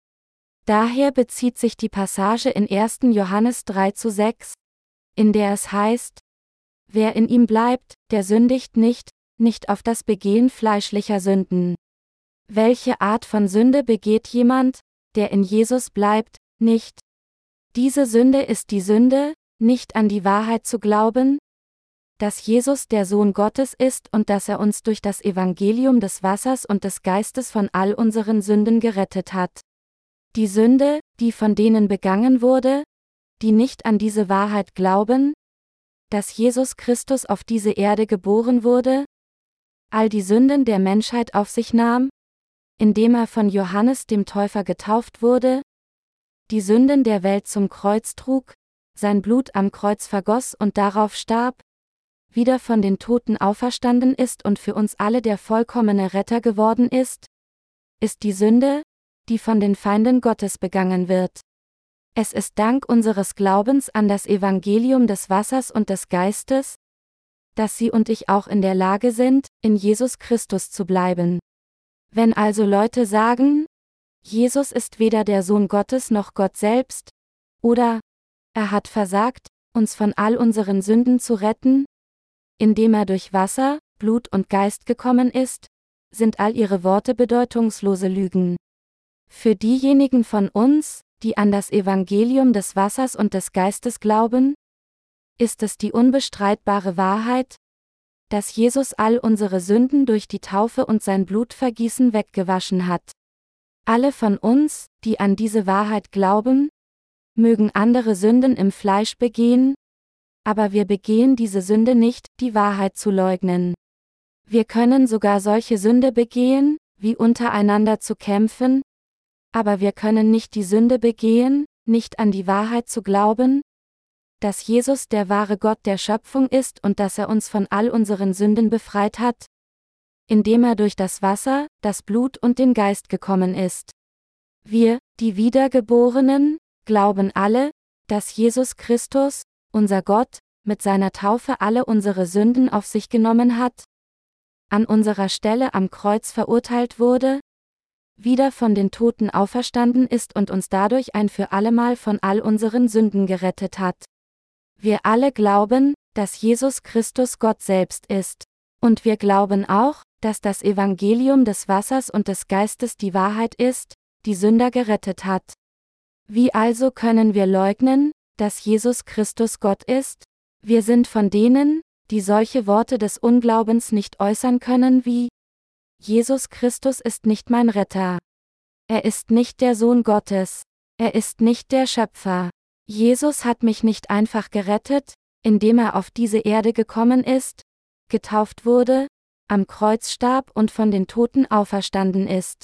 Daher bezieht sich die Passage in 1. Johannes 3 zu 6, in der es heißt, Wer in ihm bleibt, der sündigt nicht, nicht auf das Begehen fleischlicher Sünden. Welche Art von Sünde begeht jemand, der in Jesus bleibt, nicht? Diese Sünde ist die Sünde, nicht an die Wahrheit zu glauben, dass Jesus der Sohn Gottes ist und dass er uns durch das Evangelium des Wassers und des Geistes von all unseren Sünden gerettet hat. Die Sünde, die von denen begangen wurde, die nicht an diese Wahrheit glauben, dass Jesus Christus auf diese Erde geboren wurde, all die Sünden der Menschheit auf sich nahm, indem er von Johannes dem Täufer getauft wurde, die Sünden der Welt zum Kreuz trug, sein Blut am Kreuz vergoss und darauf starb, wieder von den Toten auferstanden ist und für uns alle der vollkommene Retter geworden ist, ist die Sünde, die von den Feinden Gottes begangen wird. Es ist dank unseres Glaubens an das Evangelium des Wassers und des Geistes, dass Sie und ich auch in der Lage sind, in Jesus Christus zu bleiben. Wenn also Leute sagen, Jesus ist weder der Sohn Gottes noch Gott selbst, oder er hat versagt, uns von all unseren Sünden zu retten, indem er durch Wasser, Blut und Geist gekommen ist, sind all ihre Worte bedeutungslose Lügen. Für diejenigen von uns, die an das Evangelium des Wassers und des Geistes glauben, ist es die unbestreitbare Wahrheit, dass Jesus all unsere Sünden durch die Taufe und sein Blutvergießen weggewaschen hat. Alle von uns, die an diese Wahrheit glauben, mögen andere Sünden im Fleisch begehen, aber wir begehen diese Sünde nicht, die Wahrheit zu leugnen. Wir können sogar solche Sünde begehen, wie untereinander zu kämpfen, aber wir können nicht die Sünde begehen, nicht an die Wahrheit zu glauben, dass Jesus der wahre Gott der Schöpfung ist und dass er uns von all unseren Sünden befreit hat, indem er durch das Wasser, das Blut und den Geist gekommen ist. Wir, die Wiedergeborenen, glauben alle, dass Jesus Christus, unser Gott, mit seiner Taufe alle unsere Sünden auf sich genommen hat, an unserer Stelle am Kreuz verurteilt wurde, wieder von den Toten auferstanden ist und uns dadurch ein für allemal von all unseren Sünden gerettet hat. Wir alle glauben, dass Jesus Christus Gott selbst ist. Und wir glauben auch, dass das Evangelium des Wassers und des Geistes die Wahrheit ist, die Sünder gerettet hat. Wie also können wir leugnen, dass Jesus Christus Gott ist? Wir sind von denen, die solche Worte des Unglaubens nicht äußern können wie Jesus Christus ist nicht mein Retter. Er ist nicht der Sohn Gottes. Er ist nicht der Schöpfer. Jesus hat mich nicht einfach gerettet, indem er auf diese Erde gekommen ist, getauft wurde, am Kreuz starb und von den Toten auferstanden ist.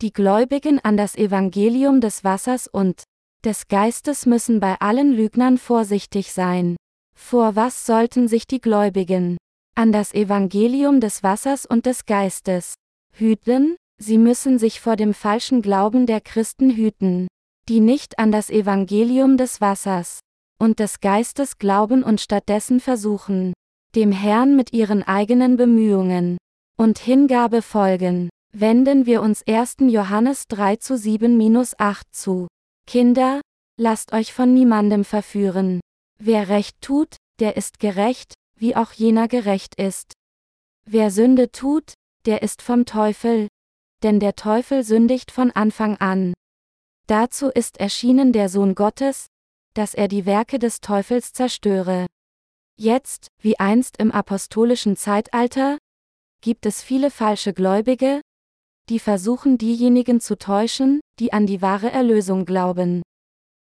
Die Gläubigen an das Evangelium des Wassers und des Geistes müssen bei allen Lügnern vorsichtig sein. Vor was sollten sich die Gläubigen an das Evangelium des Wassers und des Geistes hüten? Sie müssen sich vor dem falschen Glauben der Christen hüten, die nicht an das Evangelium des Wassers und des Geistes glauben und stattdessen versuchen, dem Herrn mit ihren eigenen Bemühungen und Hingabe folgen. Wenden wir uns 1. Johannes 3 zu 7-8 zu. Kinder, lasst euch von niemandem verführen. Wer Recht tut, der ist gerecht, wie auch jener gerecht ist. Wer Sünde tut, der ist vom Teufel, denn der Teufel sündigt von Anfang an. Dazu ist erschienen der Sohn Gottes, dass er die Werke des Teufels zerstöre. Jetzt, wie einst im apostolischen Zeitalter, gibt es viele falsche Gläubige, die versuchen diejenigen zu täuschen, die an die wahre Erlösung glauben.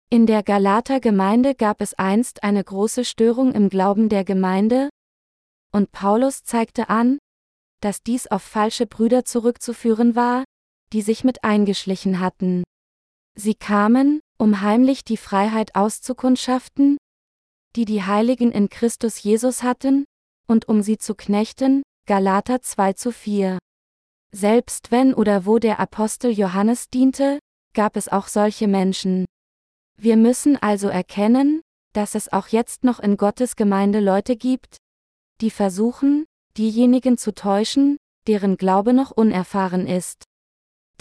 In der Galater Gemeinde gab es einst eine große Störung im Glauben der Gemeinde, und Paulus zeigte an, dass dies auf falsche Brüder zurückzuführen war, die sich mit eingeschlichen hatten. Sie kamen, um heimlich die Freiheit auszukundschaften, die die Heiligen in Christus Jesus hatten, und um sie zu knechten, Galater 2 zu 4. Selbst wenn oder wo der Apostel Johannes diente, gab es auch solche Menschen. Wir müssen also erkennen, dass es auch jetzt noch in Gottes Gemeinde Leute gibt, die versuchen, diejenigen zu täuschen, deren Glaube noch unerfahren ist.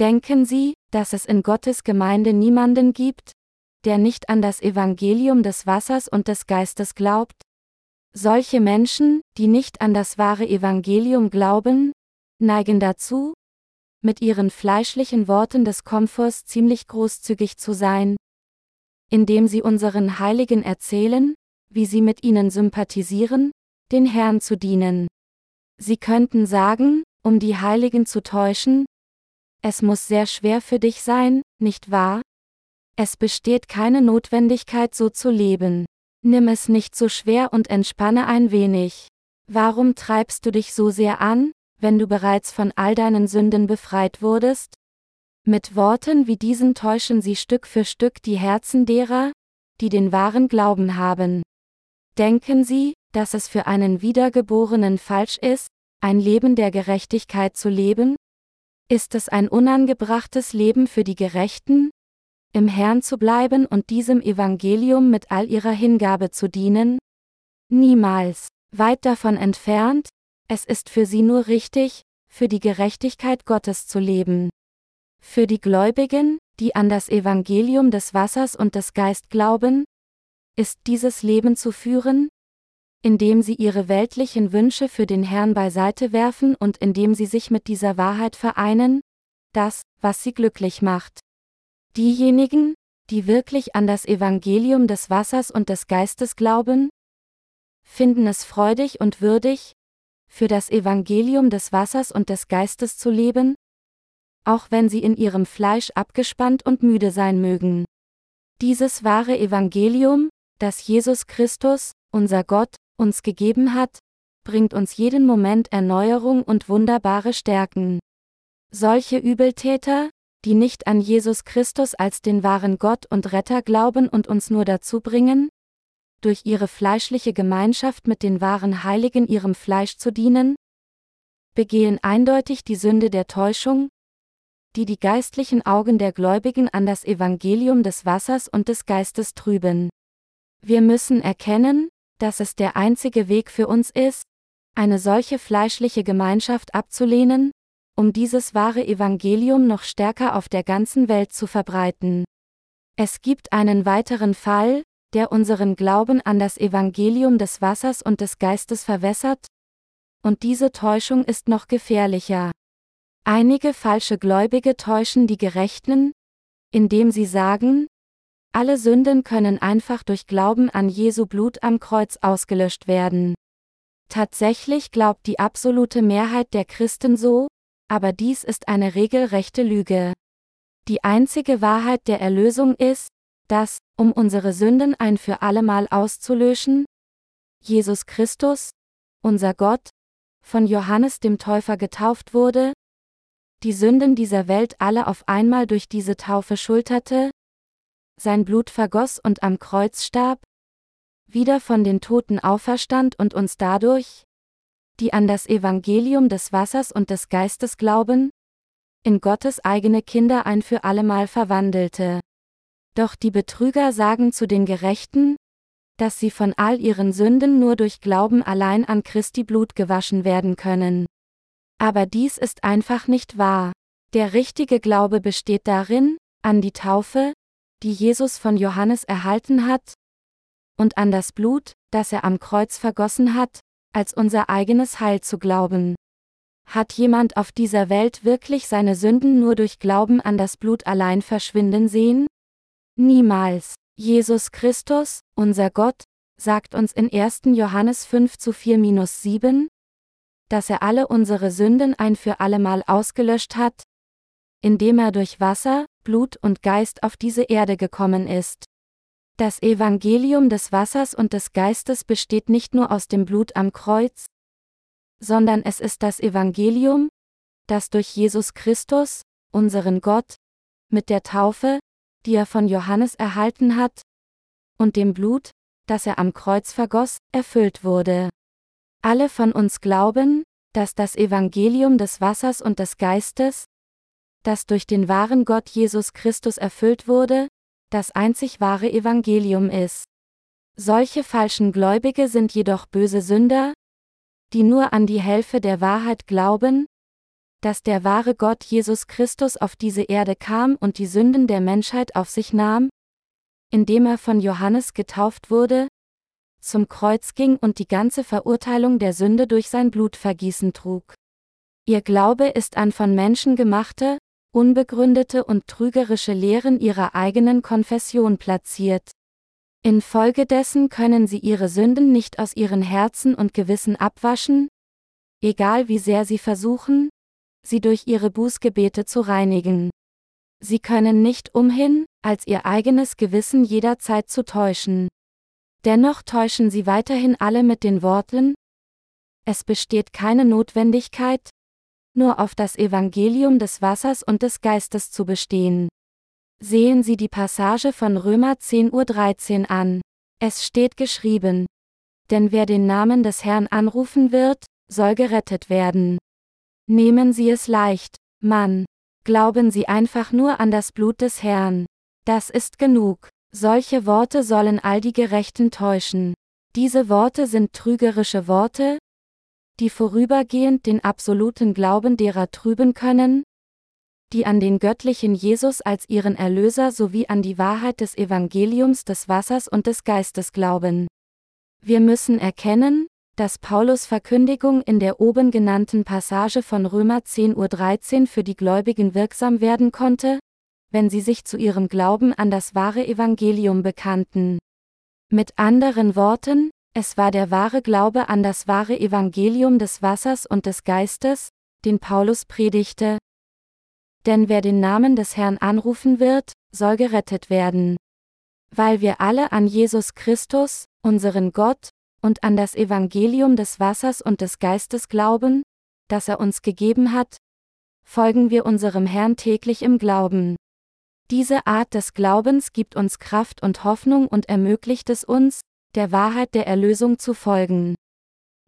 Denken Sie, dass es in Gottes Gemeinde niemanden gibt, der nicht an das Evangelium des Wassers und des Geistes glaubt? Solche Menschen, die nicht an das wahre Evangelium glauben, neigen dazu, mit ihren fleischlichen Worten des Komforts ziemlich großzügig zu sein, indem sie unseren Heiligen erzählen, wie sie mit ihnen sympathisieren, den Herrn zu dienen. Sie könnten sagen, um die Heiligen zu täuschen, es muss sehr schwer für dich sein, nicht wahr? Es besteht keine Notwendigkeit so zu leben. Nimm es nicht so schwer und entspanne ein wenig. Warum treibst du dich so sehr an, wenn du bereits von all deinen Sünden befreit wurdest? Mit Worten wie diesen täuschen sie Stück für Stück die Herzen derer, die den wahren Glauben haben. Denken Sie, dass es für einen Wiedergeborenen falsch ist, ein Leben der Gerechtigkeit zu leben? Ist es ein unangebrachtes Leben für die Gerechten? Im Herrn zu bleiben und diesem Evangelium mit all ihrer Hingabe zu dienen? Niemals. Weit davon entfernt, es ist für sie nur richtig, für die Gerechtigkeit Gottes zu leben. Für die Gläubigen, die an das Evangelium des Wassers und des Geist glauben, ist dieses Leben zu führen, indem sie ihre weltlichen Wünsche für den Herrn beiseite werfen und indem sie sich mit dieser Wahrheit vereinen, das, was sie glücklich macht. Diejenigen, die wirklich an das Evangelium des Wassers und des Geistes glauben, finden es freudig und würdig, für das Evangelium des Wassers und des Geistes zu leben, auch wenn sie in ihrem Fleisch abgespannt und müde sein mögen. Dieses wahre Evangelium, das Jesus Christus, unser Gott, uns gegeben hat, bringt uns jeden Moment Erneuerung und wunderbare Stärken. Solche Übeltäter, die nicht an Jesus Christus als den wahren Gott und Retter glauben und uns nur dazu bringen, durch ihre fleischliche Gemeinschaft mit den wahren Heiligen ihrem Fleisch zu dienen, begehen eindeutig die Sünde der Täuschung, die die geistlichen Augen der Gläubigen an das Evangelium des Wassers und des Geistes trüben. Wir müssen erkennen, dass es der einzige Weg für uns ist, eine solche fleischliche Gemeinschaft abzulehnen, um dieses wahre Evangelium noch stärker auf der ganzen Welt zu verbreiten. Es gibt einen weiteren Fall, der unseren Glauben an das Evangelium des Wassers und des Geistes verwässert, und diese Täuschung ist noch gefährlicher. Einige falsche Gläubige täuschen die Gerechten, indem sie sagen, alle Sünden können einfach durch Glauben an Jesu Blut am Kreuz ausgelöscht werden. Tatsächlich glaubt die absolute Mehrheit der Christen so, aber dies ist eine regelrechte Lüge. Die einzige Wahrheit der Erlösung ist, dass, um unsere Sünden ein für allemal auszulöschen, Jesus Christus, unser Gott, von Johannes dem Täufer getauft wurde, die Sünden dieser Welt alle auf einmal durch diese Taufe schulterte, sein Blut vergoss und am Kreuz starb, wieder von den Toten auferstand und uns dadurch, die an das Evangelium des Wassers und des Geistes glauben, in Gottes eigene Kinder ein für allemal verwandelte. Doch die Betrüger sagen zu den Gerechten, dass sie von all ihren Sünden nur durch Glauben allein an Christi Blut gewaschen werden können. Aber dies ist einfach nicht wahr. Der richtige Glaube besteht darin, an die Taufe, die Jesus von Johannes erhalten hat, und an das Blut, das er am Kreuz vergossen hat, als unser eigenes Heil zu glauben. Hat jemand auf dieser Welt wirklich seine Sünden nur durch Glauben an das Blut allein verschwinden sehen? Niemals. Jesus Christus, unser Gott, sagt uns in 1. Johannes 5 zu 4-7, dass er alle unsere Sünden ein für allemal ausgelöscht hat, indem er durch Wasser, Blut und Geist auf diese Erde gekommen ist. Das Evangelium des Wassers und des Geistes besteht nicht nur aus dem Blut am Kreuz, sondern es ist das Evangelium, das durch Jesus Christus, unseren Gott, mit der Taufe, die er von Johannes erhalten hat, und dem Blut, das er am Kreuz vergoss, erfüllt wurde. Alle von uns glauben, dass das Evangelium des Wassers und des Geistes, das durch den wahren Gott Jesus Christus erfüllt wurde, das einzig wahre Evangelium ist. Solche falschen Gläubige sind jedoch böse Sünder, die nur an die Hälfte der Wahrheit glauben, dass der wahre Gott Jesus Christus auf diese Erde kam und die Sünden der Menschheit auf sich nahm, indem er von Johannes getauft wurde, zum Kreuz ging und die ganze Verurteilung der Sünde durch sein Blutvergießen trug. Ihr Glaube ist an von Menschen gemachte, unbegründete und trügerische Lehren ihrer eigenen Konfession platziert. Infolgedessen können sie ihre Sünden nicht aus ihren Herzen und Gewissen abwaschen, egal wie sehr sie versuchen, sie durch ihre Bußgebete zu reinigen. Sie können nicht umhin, als ihr eigenes Gewissen jederzeit zu täuschen. Dennoch täuschen sie weiterhin alle mit den Worten, es besteht keine Notwendigkeit, nur auf das Evangelium des Wassers und des Geistes zu bestehen. Sehen Sie die Passage von Römer 10.13 Uhr an. Es steht geschrieben. Denn wer den Namen des Herrn anrufen wird, soll gerettet werden. Nehmen Sie es leicht, Mann. Glauben Sie einfach nur an das Blut des Herrn. Das ist genug. Solche Worte sollen all die Gerechten täuschen. Diese Worte sind trügerische Worte, die vorübergehend den absoluten Glauben derer trüben können, die an den göttlichen Jesus als ihren Erlöser sowie an die Wahrheit des Evangeliums des Wassers und des Geistes glauben. Wir müssen erkennen, dass Paulus Verkündigung in der oben genannten Passage von Römer 10.13 Uhr für die Gläubigen wirksam werden konnte, wenn sie sich zu ihrem Glauben an das wahre Evangelium bekannten. Mit anderen Worten, es war der wahre Glaube an das wahre Evangelium des Wassers und des Geistes, den Paulus predigte, denn wer den Namen des Herrn anrufen wird, soll gerettet werden. Weil wir alle an Jesus Christus, unseren Gott, und an das Evangelium des Wassers und des Geistes glauben, das er uns gegeben hat, folgen wir unserem Herrn täglich im Glauben. Diese Art des Glaubens gibt uns Kraft und Hoffnung und ermöglicht es uns, der Wahrheit der Erlösung zu folgen.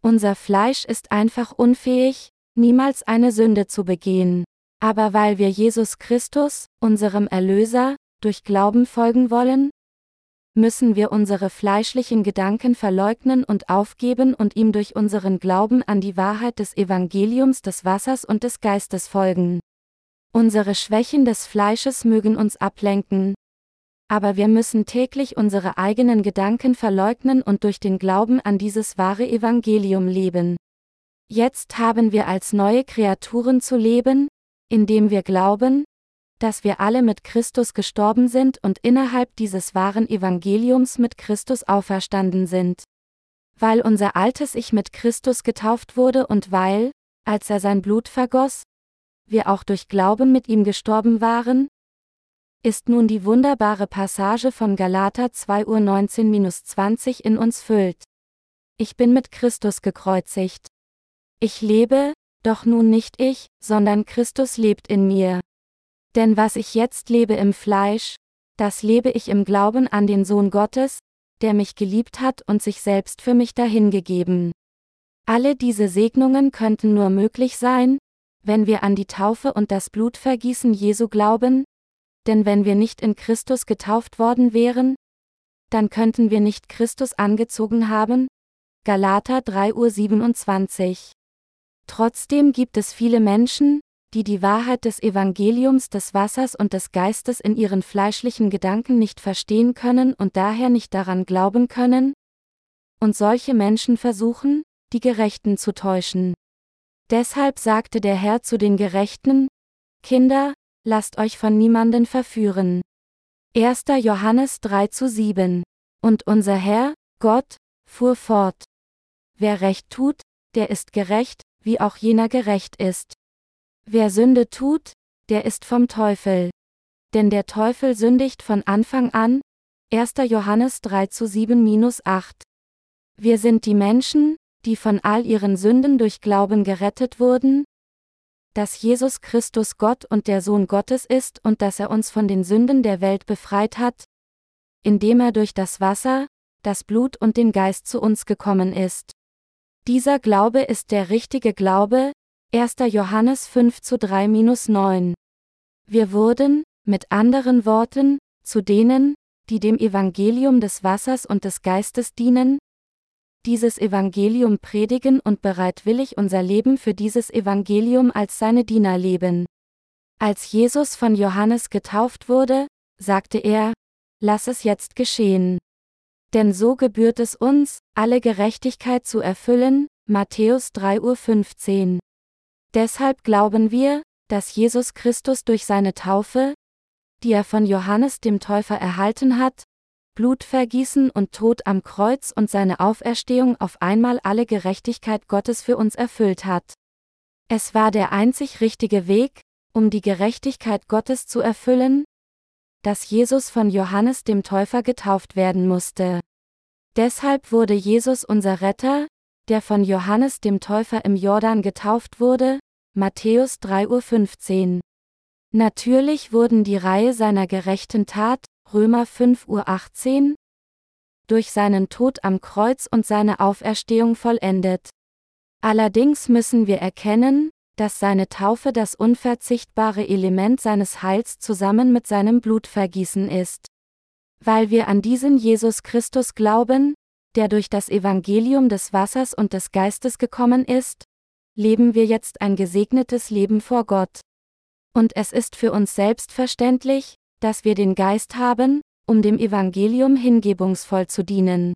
Unser Fleisch ist einfach unfähig, niemals eine Sünde zu begehen. Aber weil wir Jesus Christus, unserem Erlöser, durch Glauben folgen wollen, müssen wir unsere fleischlichen Gedanken verleugnen und aufgeben und ihm durch unseren Glauben an die Wahrheit des Evangeliums des Wassers und des Geistes folgen. Unsere Schwächen des Fleisches mögen uns ablenken, aber wir müssen täglich unsere eigenen Gedanken verleugnen und durch den Glauben an dieses wahre Evangelium leben. Jetzt haben wir als neue Kreaturen zu leben, indem wir glauben, dass wir alle mit Christus gestorben sind und innerhalb dieses wahren Evangeliums mit Christus auferstanden sind. Weil unser altes Ich mit Christus getauft wurde und weil, als er sein Blut vergoss, wir auch durch Glauben mit ihm gestorben waren, ist nun die wunderbare Passage von Galater 2 Uhr 19-20 in uns füllt. Ich bin mit Christus gekreuzigt. Ich lebe, doch nun nicht ich, sondern Christus lebt in mir. Denn was ich jetzt lebe im Fleisch, das lebe ich im Glauben an den Sohn Gottes, der mich geliebt hat und sich selbst für mich dahingegeben. Alle diese Segnungen könnten nur möglich sein, wenn wir an die Taufe und das Blutvergießen Jesu glauben, denn wenn wir nicht in Christus getauft worden wären, dann könnten wir nicht Christus angezogen haben. Galater 3 Uhr 27 Trotzdem gibt es viele Menschen, die die Wahrheit des Evangeliums des Wassers und des Geistes in ihren fleischlichen Gedanken nicht verstehen können und daher nicht daran glauben können, und solche Menschen versuchen, die Gerechten zu täuschen. Deshalb sagte der Herr zu den Gerechten, Kinder, lasst euch von niemanden verführen. 1. Johannes 3 zu 7. Und unser Herr, Gott, fuhr fort. Wer Recht tut, der ist gerecht, wie auch jener gerecht ist. Wer Sünde tut, der ist vom Teufel. Denn der Teufel sündigt von Anfang an, 1. Johannes 3 zu 7-8. Wir sind die Menschen, die von all ihren Sünden durch Glauben gerettet wurden, dass Jesus Christus Gott und der Sohn Gottes ist und dass er uns von den Sünden der Welt befreit hat, indem er durch das Wasser, das Blut und den Geist zu uns gekommen ist. Dieser Glaube ist der richtige Glaube, 1. Johannes 5 zu 3-9. Wir wurden, mit anderen Worten, zu denen, die dem Evangelium des Wassers und des Geistes dienen, dieses Evangelium predigen und bereitwillig unser Leben für dieses Evangelium als seine Diener leben. Als Jesus von Johannes getauft wurde, sagte er, Lass es jetzt geschehen. Denn so gebührt es uns, alle Gerechtigkeit zu erfüllen, Matthäus 3.15 Uhr. Deshalb glauben wir, dass Jesus Christus durch seine Taufe, die er von Johannes dem Täufer erhalten hat, Blutvergießen und Tod am Kreuz und seine Auferstehung auf einmal alle Gerechtigkeit Gottes für uns erfüllt hat. Es war der einzig richtige Weg, um die Gerechtigkeit Gottes zu erfüllen, dass Jesus von Johannes dem Täufer getauft werden musste. Deshalb wurde Jesus unser Retter, der von Johannes dem Täufer im Jordan getauft wurde, Matthäus 3.15 Uhr. Natürlich wurden die Reihe seiner gerechten Tat, Römer 5.18 Uhr, durch seinen Tod am Kreuz und seine Auferstehung vollendet. Allerdings müssen wir erkennen, dass seine Taufe das unverzichtbare Element seines Heils zusammen mit seinem Blutvergießen ist. Weil wir an diesen Jesus Christus glauben, der durch das Evangelium des Wassers und des Geistes gekommen ist, leben wir jetzt ein gesegnetes Leben vor Gott. Und es ist für uns selbstverständlich, dass wir den Geist haben, um dem Evangelium hingebungsvoll zu dienen.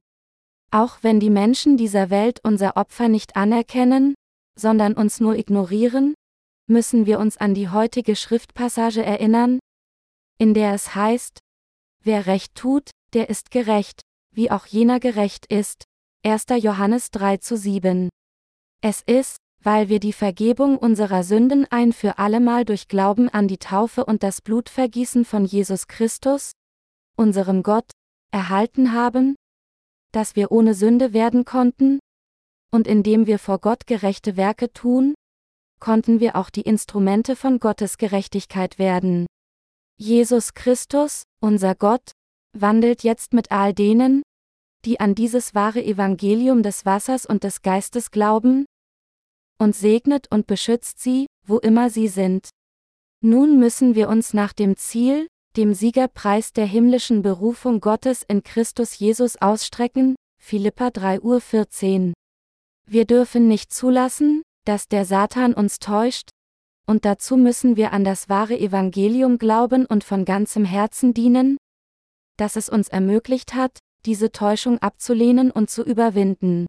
Auch wenn die Menschen dieser Welt unser Opfer nicht anerkennen, sondern uns nur ignorieren, müssen wir uns an die heutige Schriftpassage erinnern, in der es heißt, wer recht tut, der ist gerecht, wie auch jener gerecht ist. 1. Johannes 3 zu 7. Es ist, weil wir die Vergebung unserer Sünden ein für allemal durch Glauben an die Taufe und das Blutvergießen von Jesus Christus, unserem Gott, erhalten haben, dass wir ohne Sünde werden konnten, und indem wir vor Gott gerechte Werke tun, konnten wir auch die Instrumente von Gottes Gerechtigkeit werden. Jesus Christus, unser Gott, wandelt jetzt mit all denen, die an dieses wahre Evangelium des Wassers und des Geistes glauben, und segnet und beschützt sie, wo immer sie sind. Nun müssen wir uns nach dem Ziel, dem Siegerpreis der himmlischen Berufung Gottes in Christus Jesus ausstrecken, Philippa 3.14 Uhr. Wir dürfen nicht zulassen, dass der Satan uns täuscht, und dazu müssen wir an das wahre Evangelium glauben und von ganzem Herzen dienen, das es uns ermöglicht hat, diese Täuschung abzulehnen und zu überwinden.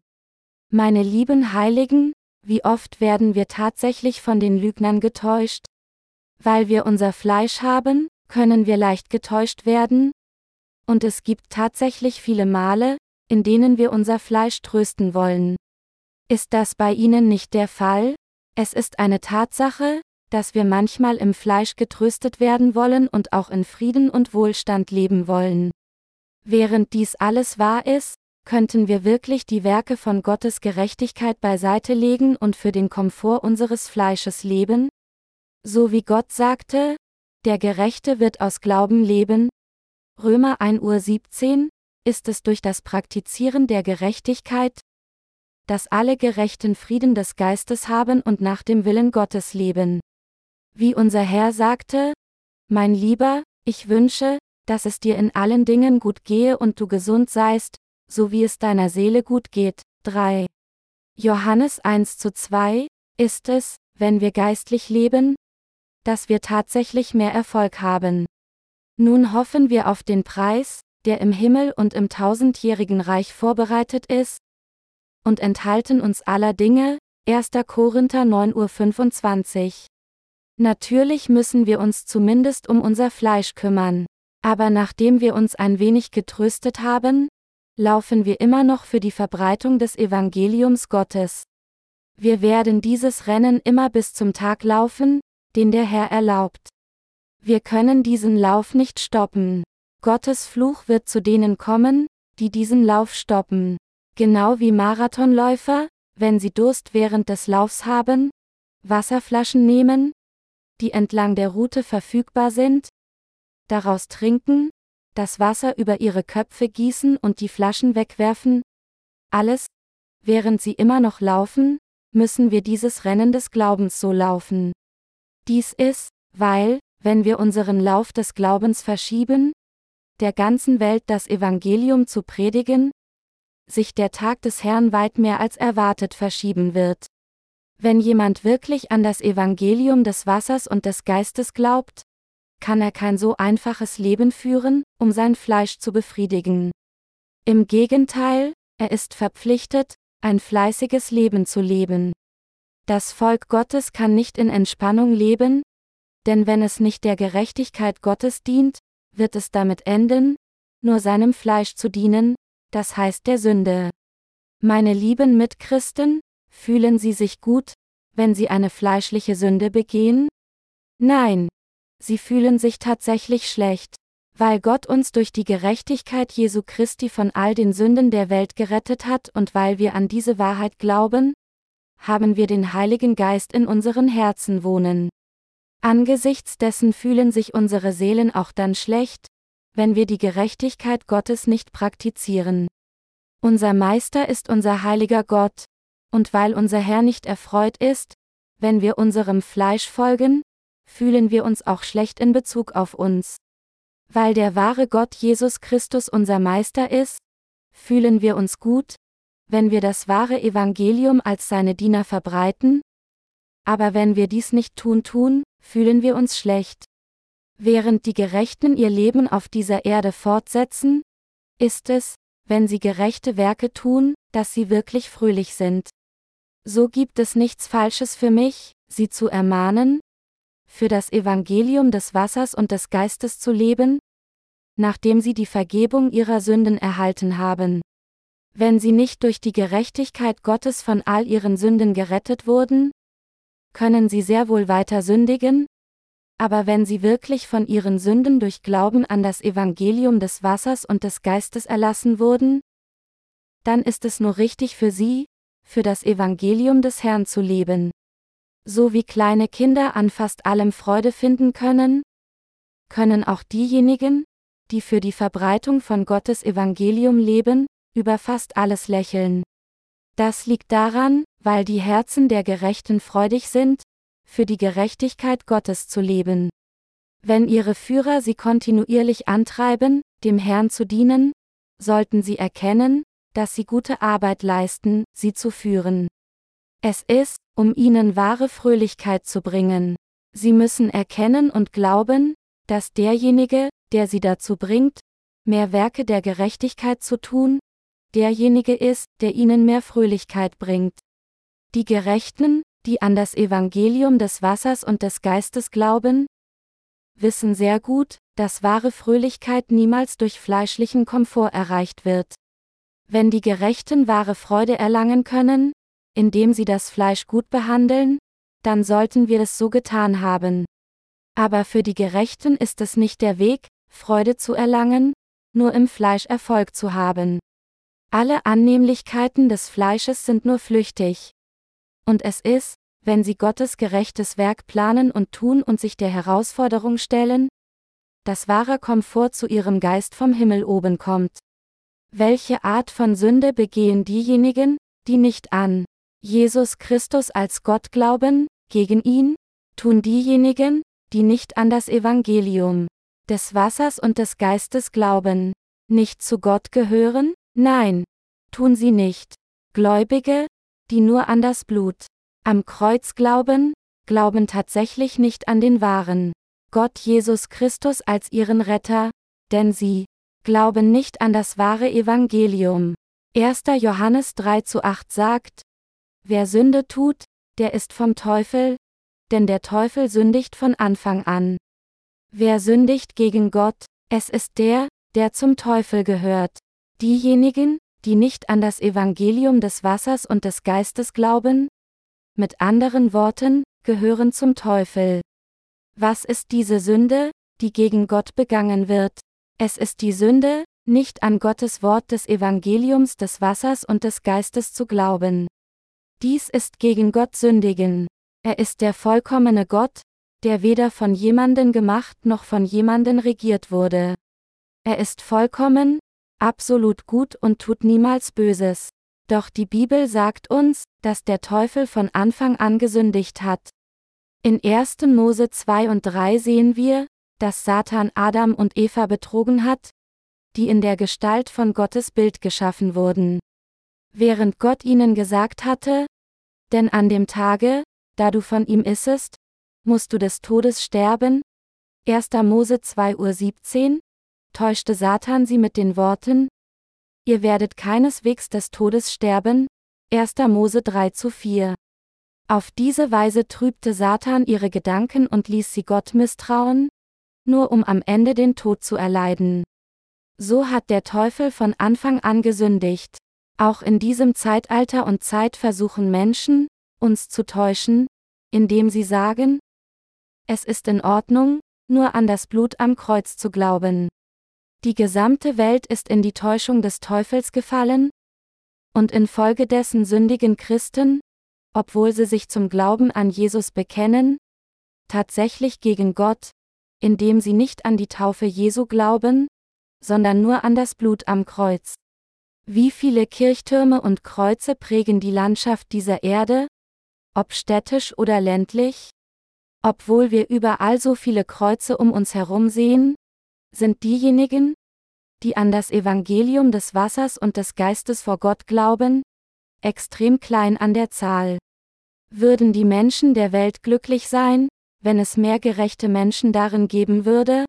Meine lieben Heiligen, wie oft werden wir tatsächlich von den Lügnern getäuscht? Weil wir unser Fleisch haben, können wir leicht getäuscht werden? Und es gibt tatsächlich viele Male, in denen wir unser Fleisch trösten wollen. Ist das bei Ihnen nicht der Fall? Es ist eine Tatsache, dass wir manchmal im Fleisch getröstet werden wollen und auch in Frieden und Wohlstand leben wollen. Während dies alles wahr ist, könnten wir wirklich die Werke von Gottes Gerechtigkeit beiseite legen und für den Komfort unseres Fleisches leben? So wie Gott sagte, der Gerechte wird aus Glauben leben. Römer 1 Uhr 17, ist es durch das Praktizieren der Gerechtigkeit, dass alle Gerechten Frieden des Geistes haben und nach dem Willen Gottes leben. Wie unser Herr sagte, mein Lieber, ich wünsche, dass es dir in allen Dingen gut gehe und du gesund seist, so wie es deiner Seele gut geht. 3. Johannes 1 zu 2, ist es, wenn wir geistlich leben, dass wir tatsächlich mehr Erfolg haben. Nun hoffen wir auf den Preis, der im Himmel und im tausendjährigen Reich vorbereitet ist, und enthalten uns aller Dinge, 1. Korinther 9.25 Uhr. Natürlich müssen wir uns zumindest um unser Fleisch kümmern. Aber nachdem wir uns ein wenig getröstet haben, laufen wir immer noch für die Verbreitung des Evangeliums Gottes. Wir werden dieses Rennen immer bis zum Tag laufen, den der Herr erlaubt. Wir können diesen Lauf nicht stoppen. Gottes Fluch wird zu denen kommen, die diesen Lauf stoppen. Genau wie Marathonläufer, wenn sie Durst während des Laufs haben, Wasserflaschen nehmen, die entlang der Route verfügbar sind, daraus trinken, das Wasser über ihre Köpfe gießen und die Flaschen wegwerfen, alles, während sie immer noch laufen, müssen wir dieses Rennen des Glaubens so laufen. Dies ist, weil, wenn wir unseren Lauf des Glaubens verschieben, der ganzen Welt das Evangelium zu predigen, sich der Tag des Herrn weit mehr als erwartet verschieben wird. Wenn jemand wirklich an das Evangelium des Wassers und des Geistes glaubt, kann er kein so einfaches Leben führen, um sein Fleisch zu befriedigen. Im Gegenteil, er ist verpflichtet, ein fleißiges Leben zu leben. Das Volk Gottes kann nicht in Entspannung leben, denn wenn es nicht der Gerechtigkeit Gottes dient, wird es damit enden, nur seinem Fleisch zu dienen, das heißt der Sünde. Meine lieben Mitchristen, fühlen Sie sich gut, wenn Sie eine fleischliche Sünde begehen? Nein. Sie fühlen sich tatsächlich schlecht. Weil Gott uns durch die Gerechtigkeit Jesu Christi von all den Sünden der Welt gerettet hat und weil wir an diese Wahrheit glauben, haben wir den Heiligen Geist in unseren Herzen wohnen. Angesichts dessen fühlen sich unsere Seelen auch dann schlecht, wenn wir die Gerechtigkeit Gottes nicht praktizieren. Unser Meister ist unser heiliger Gott, und weil unser Herr nicht erfreut ist, wenn wir unserem Fleisch folgen, fühlen wir uns auch schlecht in Bezug auf uns. Weil der wahre Gott Jesus Christus unser Meister ist, fühlen wir uns gut, wenn wir das wahre Evangelium als seine Diener verbreiten? Aber wenn wir dies nicht tun tun, fühlen wir uns schlecht. Während die Gerechten ihr Leben auf dieser Erde fortsetzen, ist es, wenn sie gerechte Werke tun, dass sie wirklich fröhlich sind. So gibt es nichts Falsches für mich, sie zu ermahnen, für das Evangelium des Wassers und des Geistes zu leben, nachdem sie die Vergebung ihrer Sünden erhalten haben. Wenn sie nicht durch die Gerechtigkeit Gottes von all ihren Sünden gerettet wurden, können sie sehr wohl weiter sündigen, aber wenn sie wirklich von ihren Sünden durch Glauben an das Evangelium des Wassers und des Geistes erlassen wurden, dann ist es nur richtig für sie, für das Evangelium des Herrn zu leben. So wie kleine Kinder an fast allem Freude finden können, können auch diejenigen, die für die Verbreitung von Gottes Evangelium leben, über fast alles lächeln. Das liegt daran, weil die Herzen der Gerechten freudig sind, für die Gerechtigkeit Gottes zu leben. Wenn ihre Führer sie kontinuierlich antreiben, dem Herrn zu dienen, sollten sie erkennen, dass sie gute Arbeit leisten, sie zu führen. Es ist, um ihnen wahre Fröhlichkeit zu bringen. Sie müssen erkennen und glauben, dass derjenige, der sie dazu bringt, mehr Werke der Gerechtigkeit zu tun, derjenige ist, der ihnen mehr Fröhlichkeit bringt. Die Gerechten, die an das Evangelium des Wassers und des Geistes glauben, wissen sehr gut, dass wahre Fröhlichkeit niemals durch fleischlichen Komfort erreicht wird. Wenn die Gerechten wahre Freude erlangen können, indem sie das Fleisch gut behandeln, dann sollten wir es so getan haben. Aber für die Gerechten ist es nicht der Weg, Freude zu erlangen, nur im Fleisch Erfolg zu haben. Alle Annehmlichkeiten des Fleisches sind nur flüchtig. Und es ist, wenn sie Gottes gerechtes Werk planen und tun und sich der Herausforderung stellen, dass wahrer Komfort zu ihrem Geist vom Himmel oben kommt. Welche Art von Sünde begehen diejenigen, die nicht an Jesus Christus als Gott glauben, gegen ihn? Tun diejenigen, die nicht an das Evangelium des Wassers und des Geistes glauben, nicht zu Gott gehören? Nein, tun sie nicht. Gläubige, die nur an das Blut am Kreuz glauben, glauben tatsächlich nicht an den wahren Gott Jesus Christus als ihren Retter, denn sie glauben nicht an das wahre Evangelium. 1. Johannes 3 zu 8 sagt, Wer Sünde tut, der ist vom Teufel, denn der Teufel sündigt von Anfang an. Wer sündigt gegen Gott, es ist der, der zum Teufel gehört. Diejenigen, die nicht an das Evangelium des Wassers und des Geistes glauben? Mit anderen Worten, gehören zum Teufel. Was ist diese Sünde, die gegen Gott begangen wird? Es ist die Sünde, nicht an Gottes Wort des Evangeliums des Wassers und des Geistes zu glauben. Dies ist gegen Gott sündigen. Er ist der vollkommene Gott, der weder von jemanden gemacht noch von jemanden regiert wurde. Er ist vollkommen, absolut gut und tut niemals Böses. Doch die Bibel sagt uns, dass der Teufel von Anfang an gesündigt hat. In 1. Mose 2 und 3 sehen wir, dass Satan Adam und Eva betrogen hat, die in der Gestalt von Gottes Bild geschaffen wurden. Während Gott ihnen gesagt hatte, denn an dem Tage, da du von ihm issest, musst du des Todes sterben? 1. Mose 2 Uhr 17, täuschte Satan sie mit den Worten, Ihr werdet keineswegs des Todes sterben, 1. Mose 3 zu 4. Auf diese Weise trübte Satan ihre Gedanken und ließ sie Gott misstrauen, nur um am Ende den Tod zu erleiden. So hat der Teufel von Anfang an gesündigt. Auch in diesem Zeitalter und Zeit versuchen Menschen, uns zu täuschen, indem sie sagen, es ist in Ordnung, nur an das Blut am Kreuz zu glauben. Die gesamte Welt ist in die Täuschung des Teufels gefallen, und infolgedessen sündigen Christen, obwohl sie sich zum Glauben an Jesus bekennen, tatsächlich gegen Gott, indem sie nicht an die Taufe Jesu glauben, sondern nur an das Blut am Kreuz. Wie viele Kirchtürme und Kreuze prägen die Landschaft dieser Erde, ob städtisch oder ländlich? Obwohl wir überall so viele Kreuze um uns herum sehen, sind diejenigen, die an das Evangelium des Wassers und des Geistes vor Gott glauben, extrem klein an der Zahl. Würden die Menschen der Welt glücklich sein, wenn es mehr gerechte Menschen darin geben würde?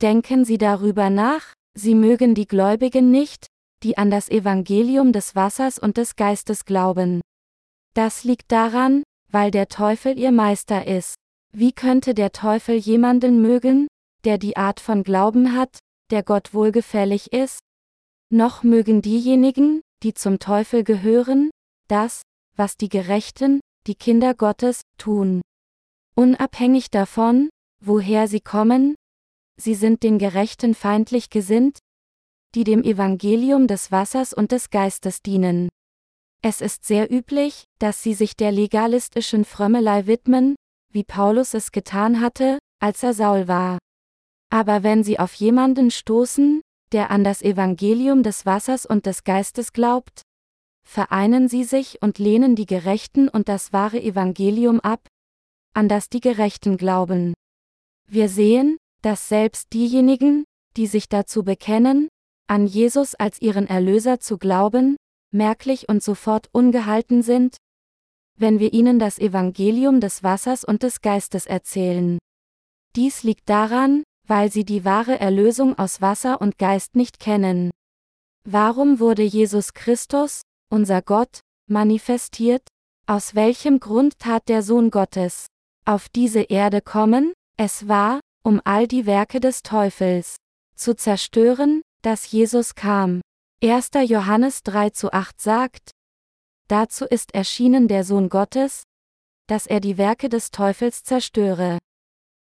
Denken Sie darüber nach, Sie mögen die Gläubigen nicht, die an das Evangelium des Wassers und des Geistes glauben. Das liegt daran, weil der Teufel ihr Meister ist. Wie könnte der Teufel jemanden mögen, der die Art von Glauben hat, der Gott wohlgefällig ist? Noch mögen diejenigen, die zum Teufel gehören, das, was die Gerechten, die Kinder Gottes, tun. Unabhängig davon, woher sie kommen, sie sind den Gerechten feindlich gesinnt, die dem Evangelium des Wassers und des Geistes dienen. Es ist sehr üblich, dass sie sich der legalistischen Frömmelei widmen, wie Paulus es getan hatte, als er Saul war. Aber wenn sie auf jemanden stoßen, der an das Evangelium des Wassers und des Geistes glaubt, vereinen sie sich und lehnen die Gerechten und das wahre Evangelium ab, an das die Gerechten glauben. Wir sehen, dass selbst diejenigen, die sich dazu bekennen, an Jesus als ihren Erlöser zu glauben, merklich und sofort ungehalten sind, wenn wir ihnen das Evangelium des Wassers und des Geistes erzählen. Dies liegt daran, weil sie die wahre Erlösung aus Wasser und Geist nicht kennen. Warum wurde Jesus Christus, unser Gott, manifestiert? Aus welchem Grund tat der Sohn Gottes auf diese Erde kommen? Es war, um all die Werke des Teufels zu zerstören, dass Jesus kam. 1. Johannes 3 zu 8 sagt, Dazu ist erschienen der Sohn Gottes, dass er die Werke des Teufels zerstöre.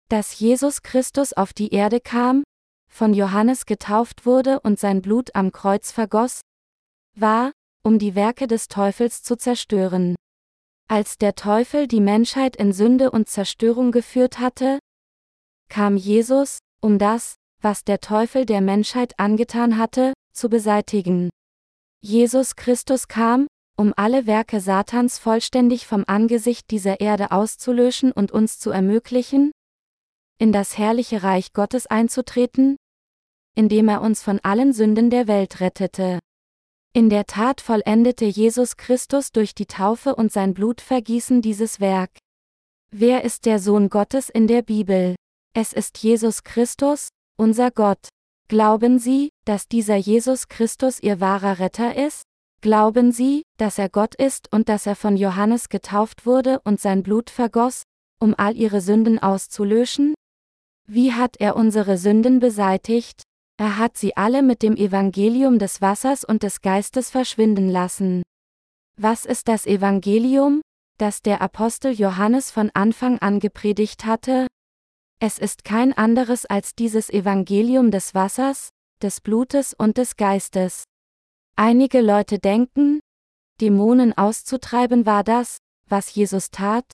Dass Jesus Christus auf die Erde kam, von Johannes getauft wurde und sein Blut am Kreuz vergoss, war, um die Werke des Teufels zu zerstören. Als der Teufel die Menschheit in Sünde und Zerstörung geführt hatte, kam Jesus, um das, was der Teufel der Menschheit angetan hatte, zu beseitigen. Jesus Christus kam, um alle Werke Satans vollständig vom Angesicht dieser Erde auszulöschen und uns zu ermöglichen, in das herrliche Reich Gottes einzutreten, indem er uns von allen Sünden der Welt rettete. In der Tat vollendete Jesus Christus durch die Taufe und sein Blutvergießen dieses Werk. Wer ist der Sohn Gottes in der Bibel? Es ist Jesus Christus, unser Gott. Glauben Sie, dass dieser Jesus Christus Ihr wahrer Retter ist? Glauben Sie, dass er Gott ist und dass er von Johannes getauft wurde und sein Blut vergoss, um all Ihre Sünden auszulöschen? Wie hat er unsere Sünden beseitigt? Er hat sie alle mit dem Evangelium des Wassers und des Geistes verschwinden lassen. Was ist das Evangelium, das der Apostel Johannes von Anfang an gepredigt hatte? Es ist kein anderes als dieses Evangelium des Wassers, des Blutes und des Geistes. Einige Leute denken, Dämonen auszutreiben war das, was Jesus tat,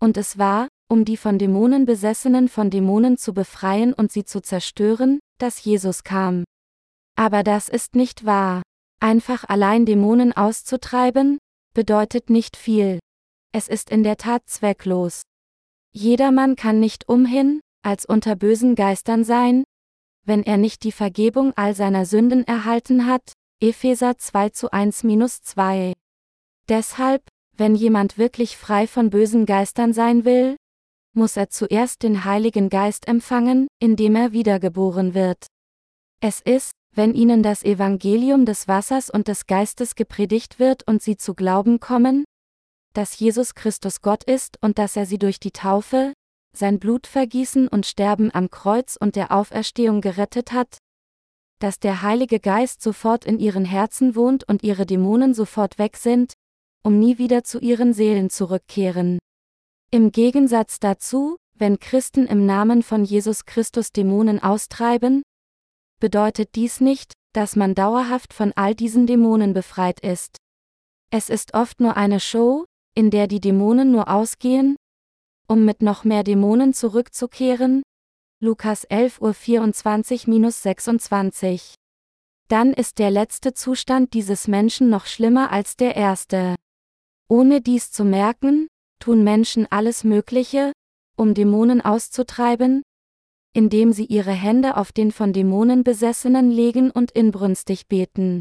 und es war, um die von Dämonen besessenen von Dämonen zu befreien und sie zu zerstören, dass Jesus kam. Aber das ist nicht wahr. Einfach allein Dämonen auszutreiben, bedeutet nicht viel. Es ist in der Tat zwecklos. Jedermann kann nicht umhin, als unter bösen Geistern sein, wenn er nicht die Vergebung all seiner Sünden erhalten hat, Epheser 2 zu 1-2. Deshalb, wenn jemand wirklich frei von bösen Geistern sein will, muss er zuerst den Heiligen Geist empfangen, indem er wiedergeboren wird. Es ist, wenn ihnen das Evangelium des Wassers und des Geistes gepredigt wird und sie zu glauben kommen, dass Jesus Christus Gott ist und dass er sie durch die Taufe, sein Blutvergießen und Sterben am Kreuz und der Auferstehung gerettet hat, dass der Heilige Geist sofort in ihren Herzen wohnt und ihre Dämonen sofort weg sind, um nie wieder zu ihren Seelen zurückkehren. Im Gegensatz dazu, wenn Christen im Namen von Jesus Christus Dämonen austreiben, bedeutet dies nicht, dass man dauerhaft von all diesen Dämonen befreit ist. Es ist oft nur eine Show, in der die Dämonen nur ausgehen, um mit noch mehr Dämonen zurückzukehren? Lukas 11 Uhr 24-26. Dann ist der letzte Zustand dieses Menschen noch schlimmer als der erste. Ohne dies zu merken, tun Menschen alles Mögliche, um Dämonen auszutreiben, indem sie ihre Hände auf den von Dämonen Besessenen legen und inbrünstig beten.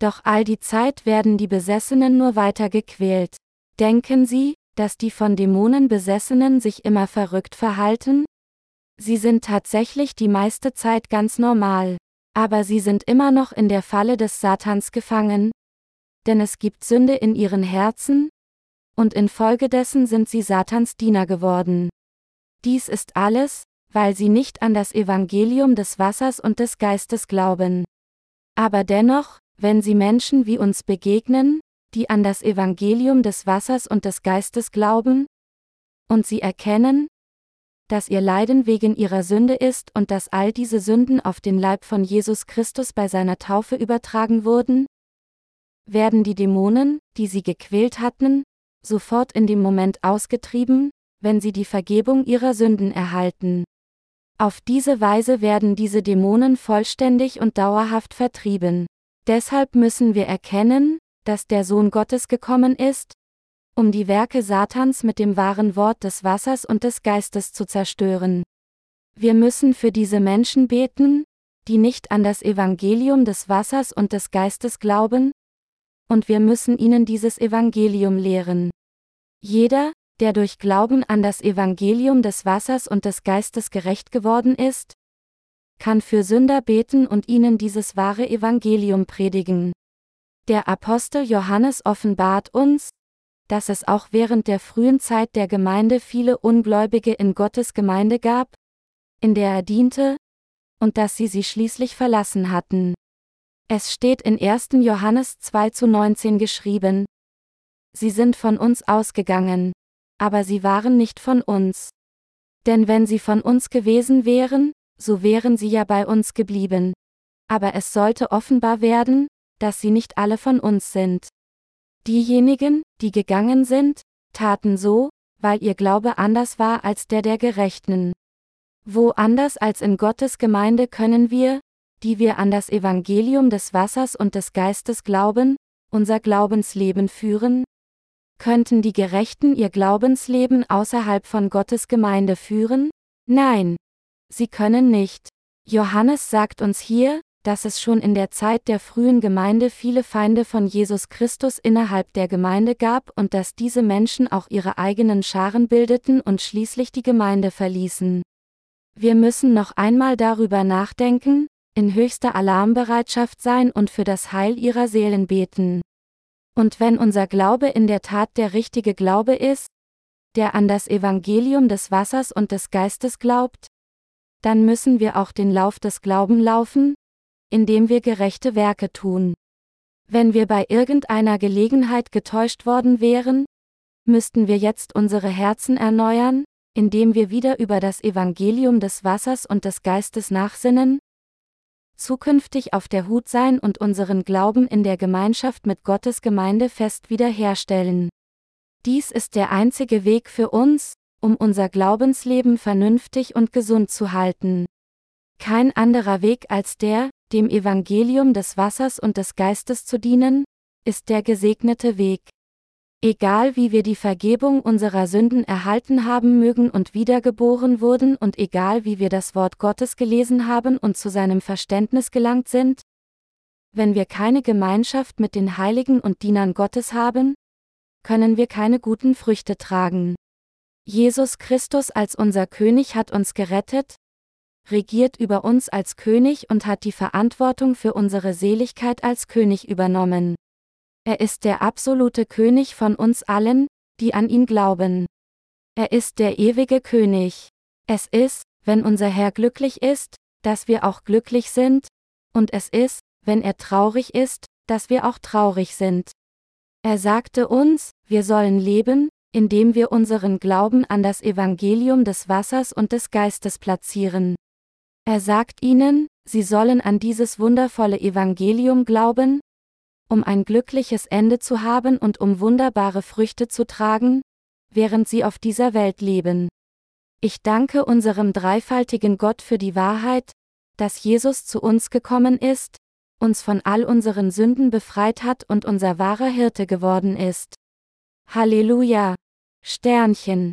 Doch all die Zeit werden die Besessenen nur weiter gequält. Denken Sie, dass die von Dämonen Besessenen sich immer verrückt verhalten? Sie sind tatsächlich die meiste Zeit ganz normal. Aber sie sind immer noch in der Falle des Satans gefangen. Denn es gibt Sünde in ihren Herzen, und infolgedessen sind sie Satans Diener geworden. Dies ist alles, weil sie nicht an das Evangelium des Wassers und des Geistes glauben. Aber dennoch, wenn sie Menschen wie uns begegnen, die an das Evangelium des Wassers und des Geistes glauben, und sie erkennen, dass ihr Leiden wegen ihrer Sünde ist und dass all diese Sünden auf den Leib von Jesus Christus bei seiner Taufe übertragen wurden, werden die Dämonen, die sie gequält hatten, sofort in dem Moment ausgetrieben, wenn sie die Vergebung ihrer Sünden erhalten. Auf diese Weise werden diese Dämonen vollständig und dauerhaft vertrieben. Deshalb müssen wir erkennen, dass der Sohn Gottes gekommen ist, um die Werke Satans mit dem wahren Wort des Wassers und des Geistes zu zerstören. Wir müssen für diese Menschen beten, die nicht an das Evangelium des Wassers und des Geistes glauben, und wir müssen ihnen dieses Evangelium lehren. Jeder, der durch Glauben an das Evangelium des Wassers und des Geistes gerecht geworden ist, kann für Sünder beten und ihnen dieses wahre Evangelium predigen. Der Apostel Johannes offenbart uns, dass es auch während der frühen Zeit der Gemeinde viele Ungläubige in Gottes Gemeinde gab, in der er diente, und dass sie sie schließlich verlassen hatten. Es steht in 1. Johannes 2 zu 19 geschrieben, Sie sind von uns ausgegangen, aber sie waren nicht von uns. Denn wenn sie von uns gewesen wären, so wären sie ja bei uns geblieben. Aber es sollte offenbar werden, dass sie nicht alle von uns sind. Diejenigen, die gegangen sind, taten so, weil ihr Glaube anders war als der der Gerechten. Wo anders als in Gottes Gemeinde können wir, die wir an das Evangelium des Wassers und des Geistes glauben, unser Glaubensleben führen? Könnten die Gerechten ihr Glaubensleben außerhalb von Gottes Gemeinde führen? Nein. Sie können nicht. Johannes sagt uns hier, dass es schon in der Zeit der frühen Gemeinde viele Feinde von Jesus Christus innerhalb der Gemeinde gab und dass diese Menschen auch ihre eigenen Scharen bildeten und schließlich die Gemeinde verließen. Wir müssen noch einmal darüber nachdenken, in höchster Alarmbereitschaft sein und für das Heil ihrer Seelen beten. Und wenn unser Glaube in der Tat der richtige Glaube ist, der an das Evangelium des Wassers und des Geistes glaubt, dann müssen wir auch den Lauf des Glauben laufen, indem wir gerechte Werke tun. Wenn wir bei irgendeiner Gelegenheit getäuscht worden wären, müssten wir jetzt unsere Herzen erneuern, indem wir wieder über das Evangelium des Wassers und des Geistes nachsinnen, zukünftig auf der Hut sein und unseren Glauben in der Gemeinschaft mit Gottes Gemeinde fest wiederherstellen. Dies ist der einzige Weg für uns, um unser Glaubensleben vernünftig und gesund zu halten. Kein anderer Weg als der, dem Evangelium des Wassers und des Geistes zu dienen, ist der gesegnete Weg. Egal wie wir die Vergebung unserer Sünden erhalten haben mögen und wiedergeboren wurden und egal wie wir das Wort Gottes gelesen haben und zu seinem Verständnis gelangt sind, wenn wir keine Gemeinschaft mit den Heiligen und Dienern Gottes haben, können wir keine guten Früchte tragen. Jesus Christus als unser König hat uns gerettet, regiert über uns als König und hat die Verantwortung für unsere Seligkeit als König übernommen. Er ist der absolute König von uns allen, die an ihn glauben. Er ist der ewige König. Es ist, wenn unser Herr glücklich ist, dass wir auch glücklich sind, Und es ist, wenn er traurig ist, dass wir auch traurig sind. Er sagte uns, wir sollen leben, indem wir unseren Glauben an das Evangelium des Wassers und des Geistes platzieren. Er sagt ihnen, sie sollen an dieses wundervolle Evangelium glauben, um ein glückliches Ende zu haben und um wunderbare Früchte zu tragen, während sie auf dieser Welt leben. Ich danke unserem dreifaltigen Gott für die Wahrheit, dass Jesus zu uns gekommen ist, uns von all unseren Sünden befreit hat und unser wahrer Hirte geworden ist. Halleluja! Sternchen